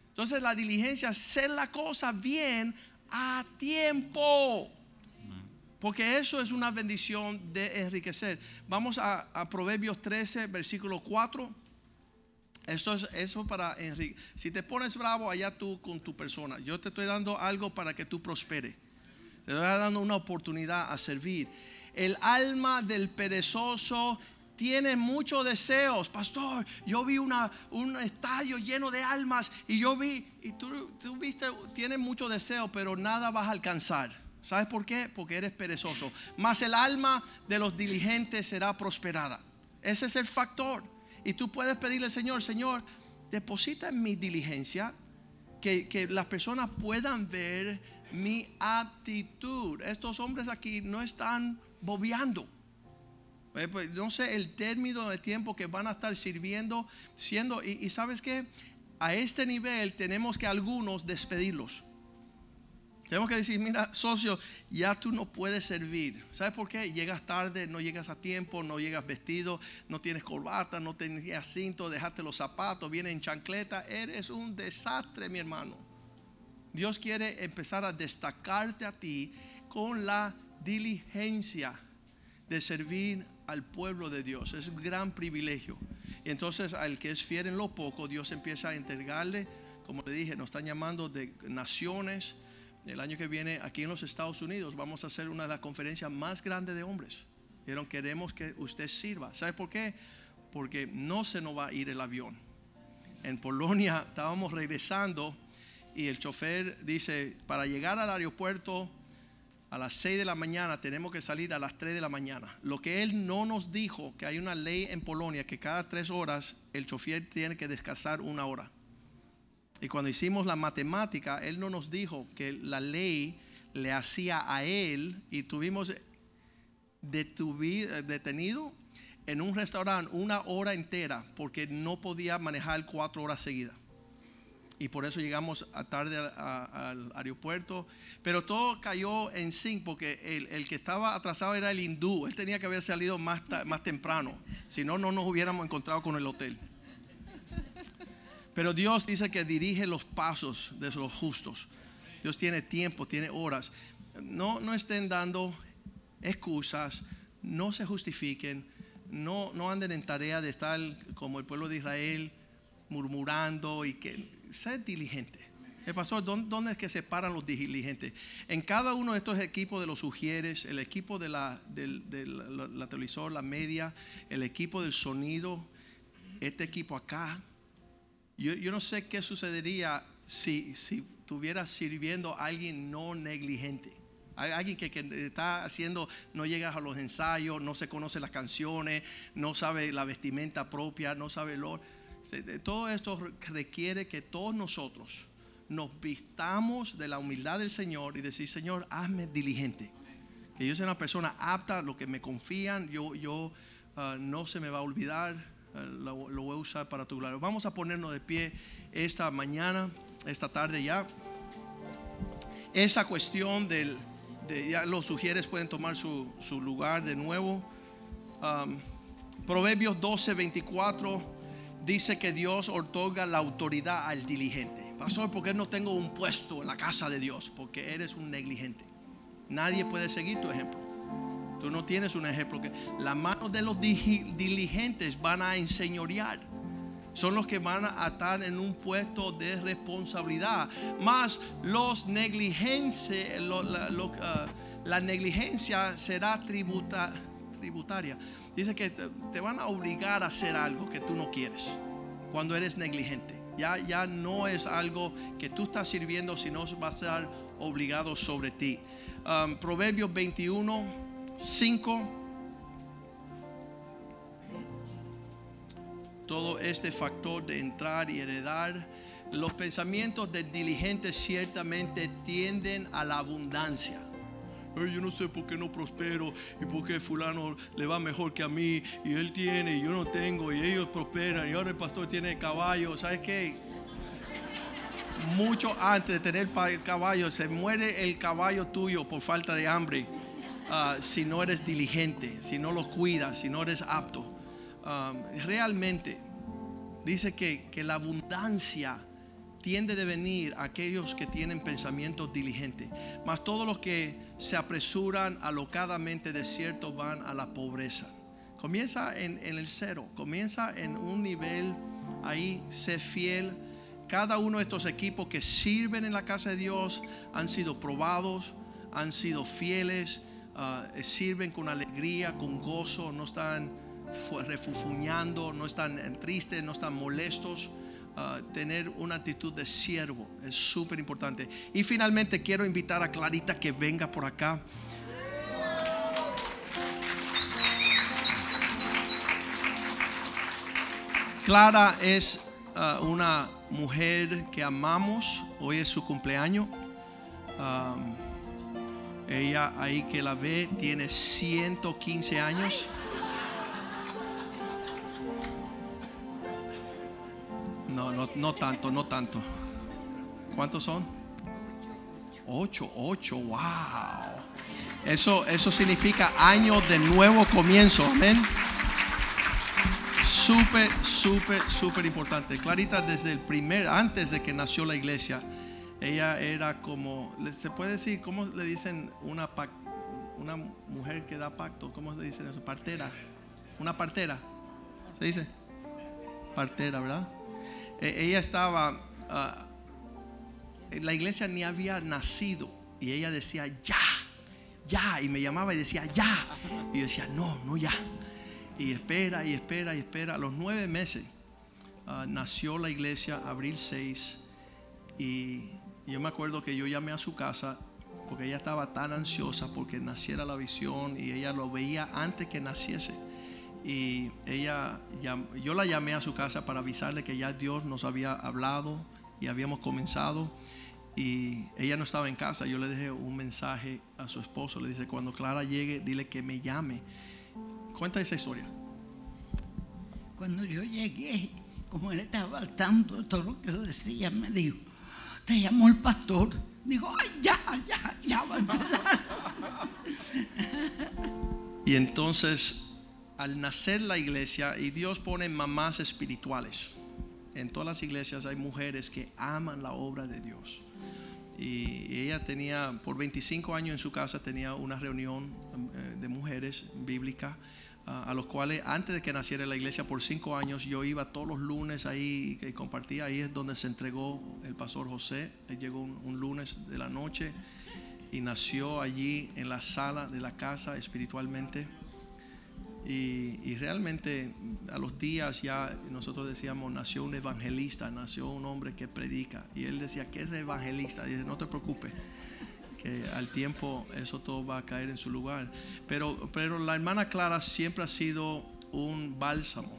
[SPEAKER 1] Entonces la diligencia, hacer la cosa bien a tiempo. Porque eso es una bendición de enriquecer. Vamos a, Proverbios 13, versículo 4. Esto es eso para enriquecer. Si te pones bravo, allá tú con tu persona. Yo te estoy dando algo para que tú prospere. Te estoy dando una oportunidad a servir. El alma del perezoso tiene muchos deseos. Pastor, yo vi una, un estadio lleno de almas y yo vi, y tú, tú viste, tiene mucho deseo, pero nada vas a alcanzar. ¿Sabes por qué? Porque eres perezoso. Más el alma de los diligentes será prosperada. Ese es el factor. Y tú puedes pedirle al Señor, Señor, deposita en mi diligencia que, que las personas puedan ver mi aptitud. Estos hombres aquí no están bobeando. Eh, pues, no sé el término de tiempo que van a estar sirviendo, siendo, y, y sabes que a este nivel tenemos que algunos despedirlos. Tenemos que decir, mira, socio, ya tú no puedes servir. ¿Sabes por qué? Llegas tarde, no llegas a tiempo, no llegas vestido, no tienes corbata, no tienes cinto, dejaste los zapatos, vienes en chancleta. Eres un desastre, mi hermano. Dios quiere empezar a destacarte a ti con la diligencia de servir al pueblo de Dios. Es un gran privilegio. Y entonces al que es fiel en lo poco, Dios empieza a entregarle, como le dije, nos están llamando de naciones. El año que viene aquí en los Estados Unidos vamos a hacer una de las conferencias más grandes de hombres. Dijeron, queremos que usted sirva. ¿Sabe por qué? Porque no se nos va a ir el avión. En Polonia estábamos regresando y el chofer dice, para llegar al aeropuerto a las 6 de la mañana tenemos que salir a las 3 de la mañana. Lo que él no nos dijo, que hay una ley en Polonia que cada 3 horas el chofer tiene que descansar una hora. Y cuando hicimos la matemática, él no nos dijo que la ley le hacía a él y tuvimos detenido en un restaurante una hora entera porque no podía manejar cuatro horas seguidas. Y por eso llegamos a tarde al aeropuerto. Pero todo cayó en sí porque el, que estaba atrasado era el hindú. Él tenía que haber salido más, más temprano. Si no, no nos hubiéramos encontrado con el hotel. Pero Dios dice que dirige los pasos de los justos. Dios tiene tiempo, tiene horas. No, no estén dando excusas, no se justifiquen, no, no anden en tarea de estar como el pueblo de Israel murmurando y que sed diligente. El pastor, ¿dónde es que se paran los diligentes? En cada uno de estos equipos de los sugieres, el equipo de la, la televisor, la media, el equipo del sonido, este equipo acá, yo, no sé qué sucedería si, si estuviera sirviendo a alguien no negligente. Alguien que, que, está haciendo, no llega a los ensayos, no se conoce las canciones, no sabe la vestimenta propia, no sabe el Todo esto requiere que todos nosotros nos vistamos de la humildad del Señor y decir, Señor, hazme diligente. Que yo sea una persona apta, lo que me confían, yo, yo uh, no se me va a olvidar lo, voy a usar para tu gloria. Vamos a ponernos de pie esta mañana, esta tarde ya. Esa cuestión del, de, ya los sugieres pueden tomar su, lugar de nuevo. Proverbios 12, 24 dice que Dios otorga la autoridad al diligente. Pastor, ¿por qué no tengo un puesto en la casa de Dios? Porque eres un negligente. Nadie puede seguir tu ejemplo. Tú no tienes un ejemplo que las manos de los diligentes van a enseñorear. Son los que van a estar en un puesto de responsabilidad. Más los negligentes, ah, la, negligencia será tributaria. Dice que te, van a obligar a hacer algo que tú no quieres cuando eres negligente. Ya, ya no es algo que tú estás sirviendo, sino va a ser obligado sobre ti. Um, Proverbios 21 5. Todo este factor de entrar y heredar, los pensamientos del diligente ciertamente tienden a la abundancia. yo no sé por qué no prospero y por qué fulano le va mejor que a mí y él tiene y yo no tengo y ellos prosperan y ahora el pastor tiene caballo. ¿Sabes qué? Mucho antes de tener caballo se muere el caballo tuyo por falta de hambre. Ah, si no eres diligente, si no lo cuidas, si no eres apto. Realmente dice que, que la abundancia
[SPEAKER 2] tiende de venir aquellos que tienen pensamientos diligentes, mas todos los que se apresuran alocadamente de cierto van a la pobreza. Comienza en, en el cero, comienza en un nivel ahí, sé fiel. Cada uno de estos equipos que sirven en la casa de Dios han sido probados, han sido fieles, ah, sirven con alegría, con gozo, no están fu- refufuñando, no están eh, tristes, no están molestos. Ah, tener una actitud de siervo es súper importante. Y finalmente quiero invitar a Clarita que venga por acá. Clara es ah, una mujer que amamos. Hoy es su cumpleaños. Ella ahí que la ve tiene 115 años. No, no, no tanto, no tanto. ¿Cuántos son? Ocho, ocho, wow. Eso, eso significa años de nuevo comienzo, amén. Súper, súper, súper importante. Clarita desde el primer, antes de que nació la iglesia, ella era como, se puede decir, ¿cómo le dicen una, una mujer que da pacto? ¿Cómo le dicen eso? Partera. Una partera. ¿Se dice? Partera, ¿verdad? E- ella estaba, ah, la iglesia ni había nacido y ella decía, ya, ya, y me llamaba y decía, ya. Y yo decía, no, no, ya. Y espera, y espera, y espera. A los nueve meses ah, nació la iglesia, abril 6, y yo me acuerdo que yo llamé a su casa porque ella estaba tan ansiosa porque naciera la visión y ella lo veía antes que naciese. Y ella, yo la llamé a su casa para avisarle que ya Dios nos había hablado y habíamos comenzado. Y ella no estaba en casa. Yo le dejé un mensaje a su esposo. Le dice, cuando Clara llegue, dile que me llame. Cuenta esa historia.
[SPEAKER 3] Cuando yo llegué, como él estaba al tanto de todo lo que decía, me dijo, te llamó el pastor. Digo, ay, ya, ya, ya va a empezar.
[SPEAKER 2] Y entonces, al nacer la iglesia, y Dios pone mamás espirituales. En todas las iglesias hay mujeres que aman la obra de Dios. Y ella tenía, por 25 años en su casa, tenía una reunión eh, de mujeres bíblica, a los cuales antes de que naciera la iglesia, por cinco años, yo iba todos los lunes ahí y compartía. Ahí es donde se entregó el pastor José. Él llegó un, un lunes de la noche y nació allí en la sala de la casa espiritualmente. Y, y realmente a los días ya nosotros decíamos, nació un evangelista, nació un hombre que predica. Y él decía, ¿qué es evangelista? dice, no te preocupes, que al tiempo eso todo va a caer en su lugar. Pero, pero la hermana Clara siempre ha sido un bálsamo,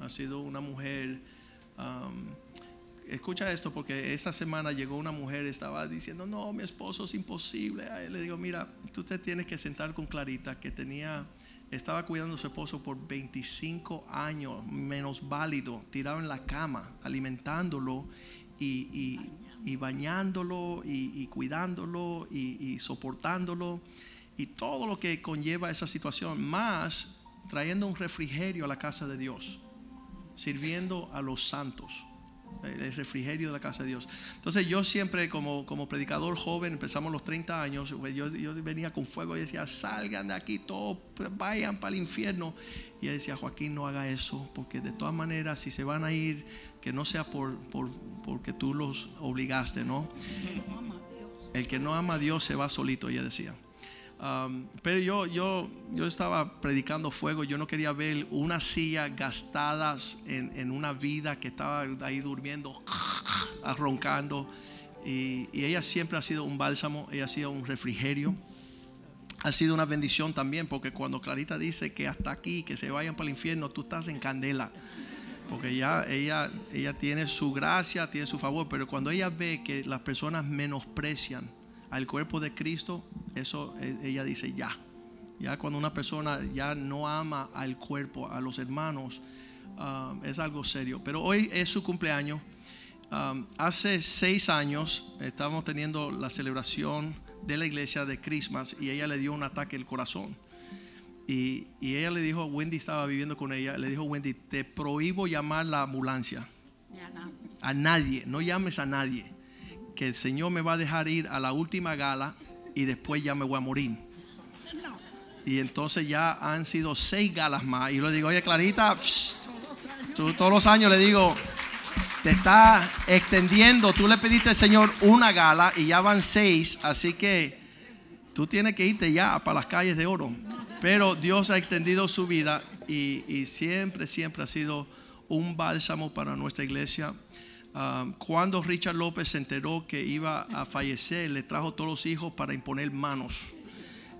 [SPEAKER 2] ha sido una mujer... escucha esto porque esta semana llegó una mujer estaba diciendo no mi esposo es imposible le digo mira tú te tienes que sentar con Clarita que tenía estaba cuidando a su esposo por 25 años menos válido tirado en la cama alimentándolo y- y bañándolo y, cuidándolo y soportándolo y todo lo que conlleva esa situación más trayendo un refrigerio a la casa de Dios sirviendo a los santos el refrigerio de la casa de Dios. Entonces yo siempre como, como predicador joven, empezamos los 30 años, pues yo, yo venía con fuego y decía, salgan de aquí todos, vayan para el infierno. Y ella decía, Joaquín, no haga eso, porque de todas maneras, si se van a ir, que no sea por, por, porque tú los obligaste, ¿no? El que no ama a Dios se va solito, ella decía. Um, pero yo, yo, yo estaba predicando fuego, yo no quería ver una silla gastadas en, en una vida que estaba ahí durmiendo, roncando. Y, y ella siempre ha sido un bálsamo, ella ha sido un refrigerio. Ha sido una bendición también, porque cuando Clarita dice que hasta aquí, que se vayan para el infierno, tú estás en candela. Porque ya ella, ella tiene su gracia, tiene su favor, pero cuando ella ve que las personas menosprecian al cuerpo de Cristo, eso eh, ella dice ya. Ya cuando una persona ya no ama al cuerpo, a los hermanos, ah, es algo serio. Pero hoy es su cumpleaños. Um, hace seis años estábamos teniendo la celebración de la iglesia de Christmas y ella le dio un ataque al corazón. Y, y ella le dijo, Wendy estaba viviendo con ella, le dijo, Wendy, te prohíbo llamar la ambulancia. A nadie, no llames a nadie, que el Señor me va a dejar ir a la última gala y después ya me voy a morir. Y entonces ya han sido seis galas más. Y le digo, oye Clarita, tú todos los años le digo, te está extendiendo. Tú le pediste al Señor una gala y ya van seis. Así que tú tienes que irte ya para las calles de oro. Pero Dios ha extendido su vida y siempre, siempre ha sido un bálsamo para nuestra iglesia. Ah, cuando Richard López se enteró que iba a fallecer, le trajo todos los hijos para imponer manos.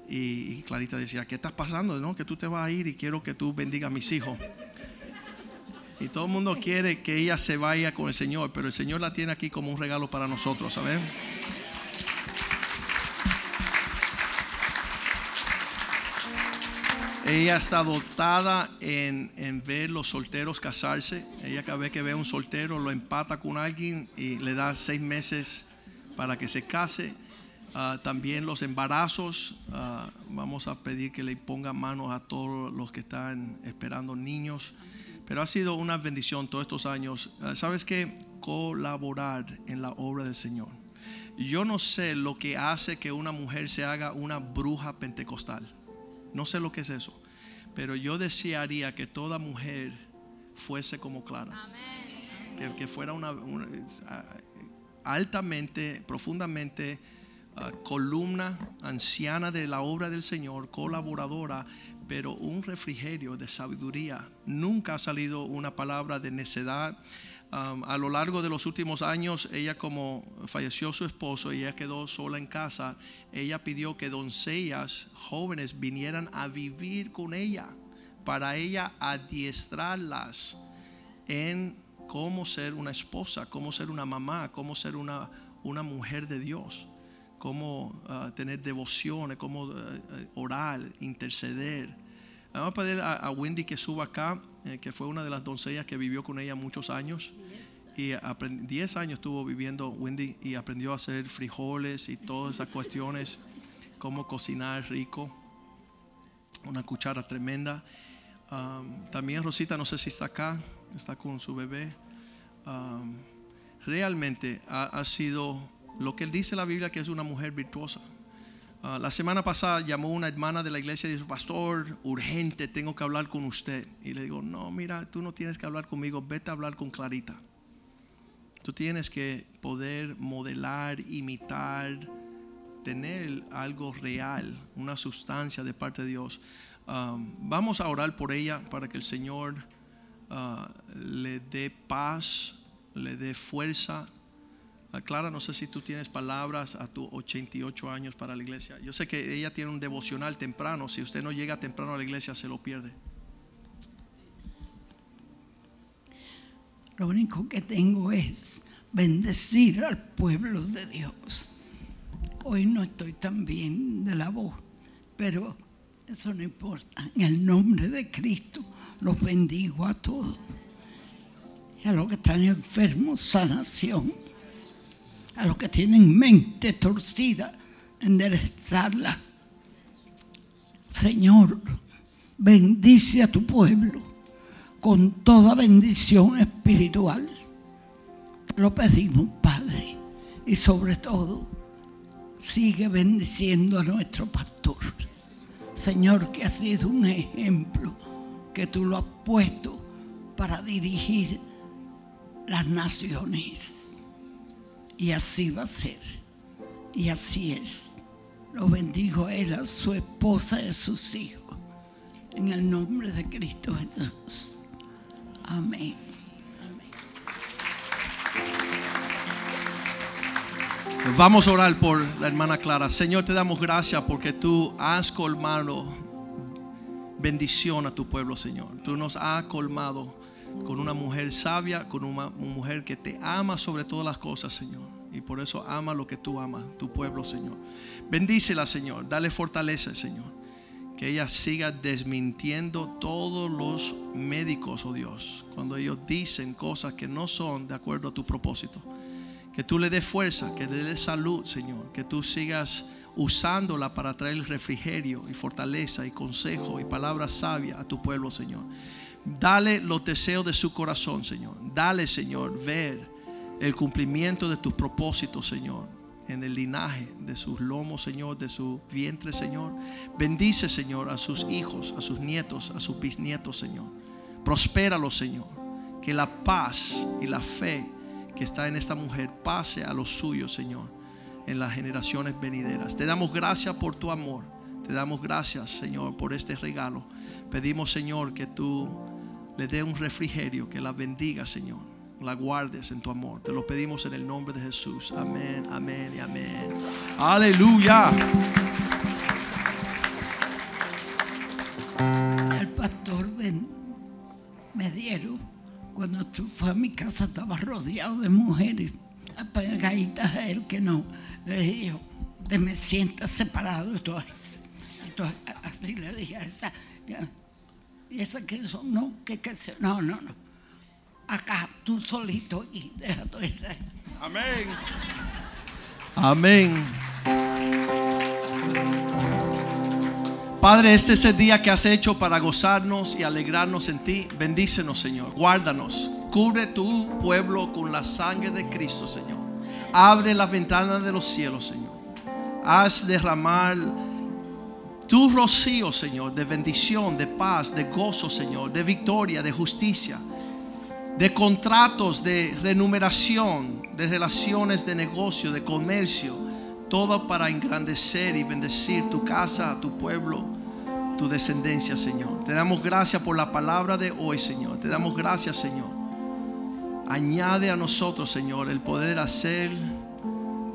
[SPEAKER 2] Y, Clarita decía, ¿qué estás pasando? No, que tú te vas a ir y quiero que tú bendigas a mis hijos. Y todo el mundo quiere que ella se vaya con el Señor, pero el Señor la tiene aquí como un regalo para nosotros, ¿sabes? Ella está dotada en, en ver los solteros casarse. Ella cada vez que ve a un soltero lo empata con alguien y le da seis meses para que se case. Ah, también los embarazos. ah, vamos a pedir que le pongan manos a todos los que están esperando niños. Pero ha sido una bendición todos estos años. Ah, ¿Sabes qué? Colaborar en la obra del Señor. Yo no sé lo que hace que una mujer se haga una bruja pentecostal. No sé lo que es eso. Pero yo desearía que toda mujer fuese como Clara. Que, que fuera una, una- ah, altamente, profundamente ah, columna anciana de la obra del Señor, colaboradora, pero un refrigerio de sabiduría. Nunca ha salido una palabra de necedad. A lo largo de los últimos años, ella como falleció su esposo y ella quedó sola en casa, ella pidió que doncellas jóvenes vinieran a vivir con ella para ella adiestrarlas en cómo ser una esposa, cómo ser una mamá, cómo ser una, una mujer de Dios, cómo ah, tener devociones, cómo ah, ah, orar, interceder. Vamos a pedir a Wendy que suba acá, eh, que fue una de las doncellas que vivió con ella muchos años. Y aprend- 10 años estuvo viviendo Wendy y aprendió a hacer frijoles y todas esas cuestiones, cómo cocinar rico. Una cuchara tremenda. También Rosita, no sé si está acá, está con su bebé. Realmente ha, ha sido lo que él dice en la Biblia que es una mujer virtuosa. Ah, la semana pasada llamó una hermana de la iglesia y dijo, pastor, urgente, tengo que hablar con usted. Y le digo, no, mira, tú no tienes que hablar conmigo, vete a hablar con Clarita. Tú tienes que poder modelar, imitar, tener algo real, una sustancia de parte de Dios. Vamos a orar por ella para que el Señor ah, le dé paz, le dé fuerza. Ah, Clara, no sé si tú tienes palabras a tus 88 años para la iglesia. Yo sé que ella tiene un devocional temprano. Si usted no llega temprano a la iglesia, se lo pierde.
[SPEAKER 3] Lo único que tengo es bendecir al pueblo de Dios. Hoy no estoy tan bien de la voz, pero eso no importa. En el nombre de Cristo los bendigo a todos. Y a los que están enfermos, sanación. A los que tienen mente torcida, enderezarla. Señor, bendice a tu pueblo con toda bendición espiritual. Lo pedimos, Padre. Y sobre todo, sigue bendiciendo a nuestro pastor. Señor, que ha sido un ejemplo que tú lo has puesto para dirigir las naciones. Y así va a ser. Y así es. Lo bendigo a él, a su esposa y a sus hijos. En el nombre de Cristo Jesús. Amén.
[SPEAKER 2] Vamos a orar por la hermana Clara. Señor, te damos gracias porque tú has colmado bendición a tu pueblo, Señor. Tú nos has colmado con una mujer sabia, con una, mujer que te ama sobre todas las cosas, Señor. Y por eso ama lo que tú amas, tu pueblo, Señor. Bendícela, Señor. Dale fortaleza, Señor. Que ella siga desmintiendo todos los médicos, oh Dios, cuando ellos dicen cosas que no son de acuerdo a tu propósito. Que tú le des fuerza, que le des salud, Señor. Que tú sigas usándola para traer refrigerio y fortaleza y consejo y palabras sabias a tu pueblo, Señor. Dale los deseos de su corazón, Señor. Dale, Señor, ver el cumplimiento de tus propósitos, Señor, en el linaje de sus lomos, Señor, de su vientre, Señor. Bendice, Señor, a sus hijos, a sus nietos, a sus bisnietos, Señor. Prospéralo, Señor. Que la paz y la fe que está en esta mujer pase a los suyos, Señor, en las generaciones venideras. Te damos gracias por tu amor. Te damos gracias, Señor, por este regalo. Pedimos, Señor, que tú le dé un refrigerio, que la bendiga, Señor. La guardes en tu amor. Te lo pedimos en el nombre de Jesús. Amén, amén y amén. Aleluya.
[SPEAKER 3] El pastor Ben me dieron cuando fue a mi casa estaba rodeado de mujeres apagaditas a él que no le dije me sientas separado eso. Entonces, así le dije a esa ya, y esa que son no que, que se- no no no acá tú solito y deja todo eso
[SPEAKER 2] Amén. Amén. Padre, este es el día que has hecho para gozarnos y alegrarnos en ti. Bendícenos, Señor. Guárdanos. Cubre tu pueblo con la sangre de Cristo, Señor. Abre las ventanas de los cielos, Señor. Haz derramar tu rocío, Señor, de bendición, de paz, de gozo, Señor, de victoria, de justicia de contratos de renumeración, de relaciones de negocio, de comercio, todo para engrandecer y bendecir tu casa, tu pueblo, tu descendencia, Señor. Te damos gracias por la palabra de hoy, Señor. Te damos gracias, Señor. Añade a nosotros, Señor, el poder hacer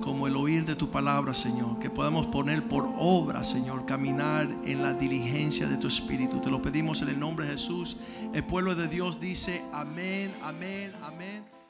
[SPEAKER 2] como el oír de tu palabra, Señor. Que podamos poner por obra, Señor, caminar en la diligencia de tu espíritu. Te lo pedimos en el nombre de Jesús. El pueblo de Dios dice amén, amén, amén.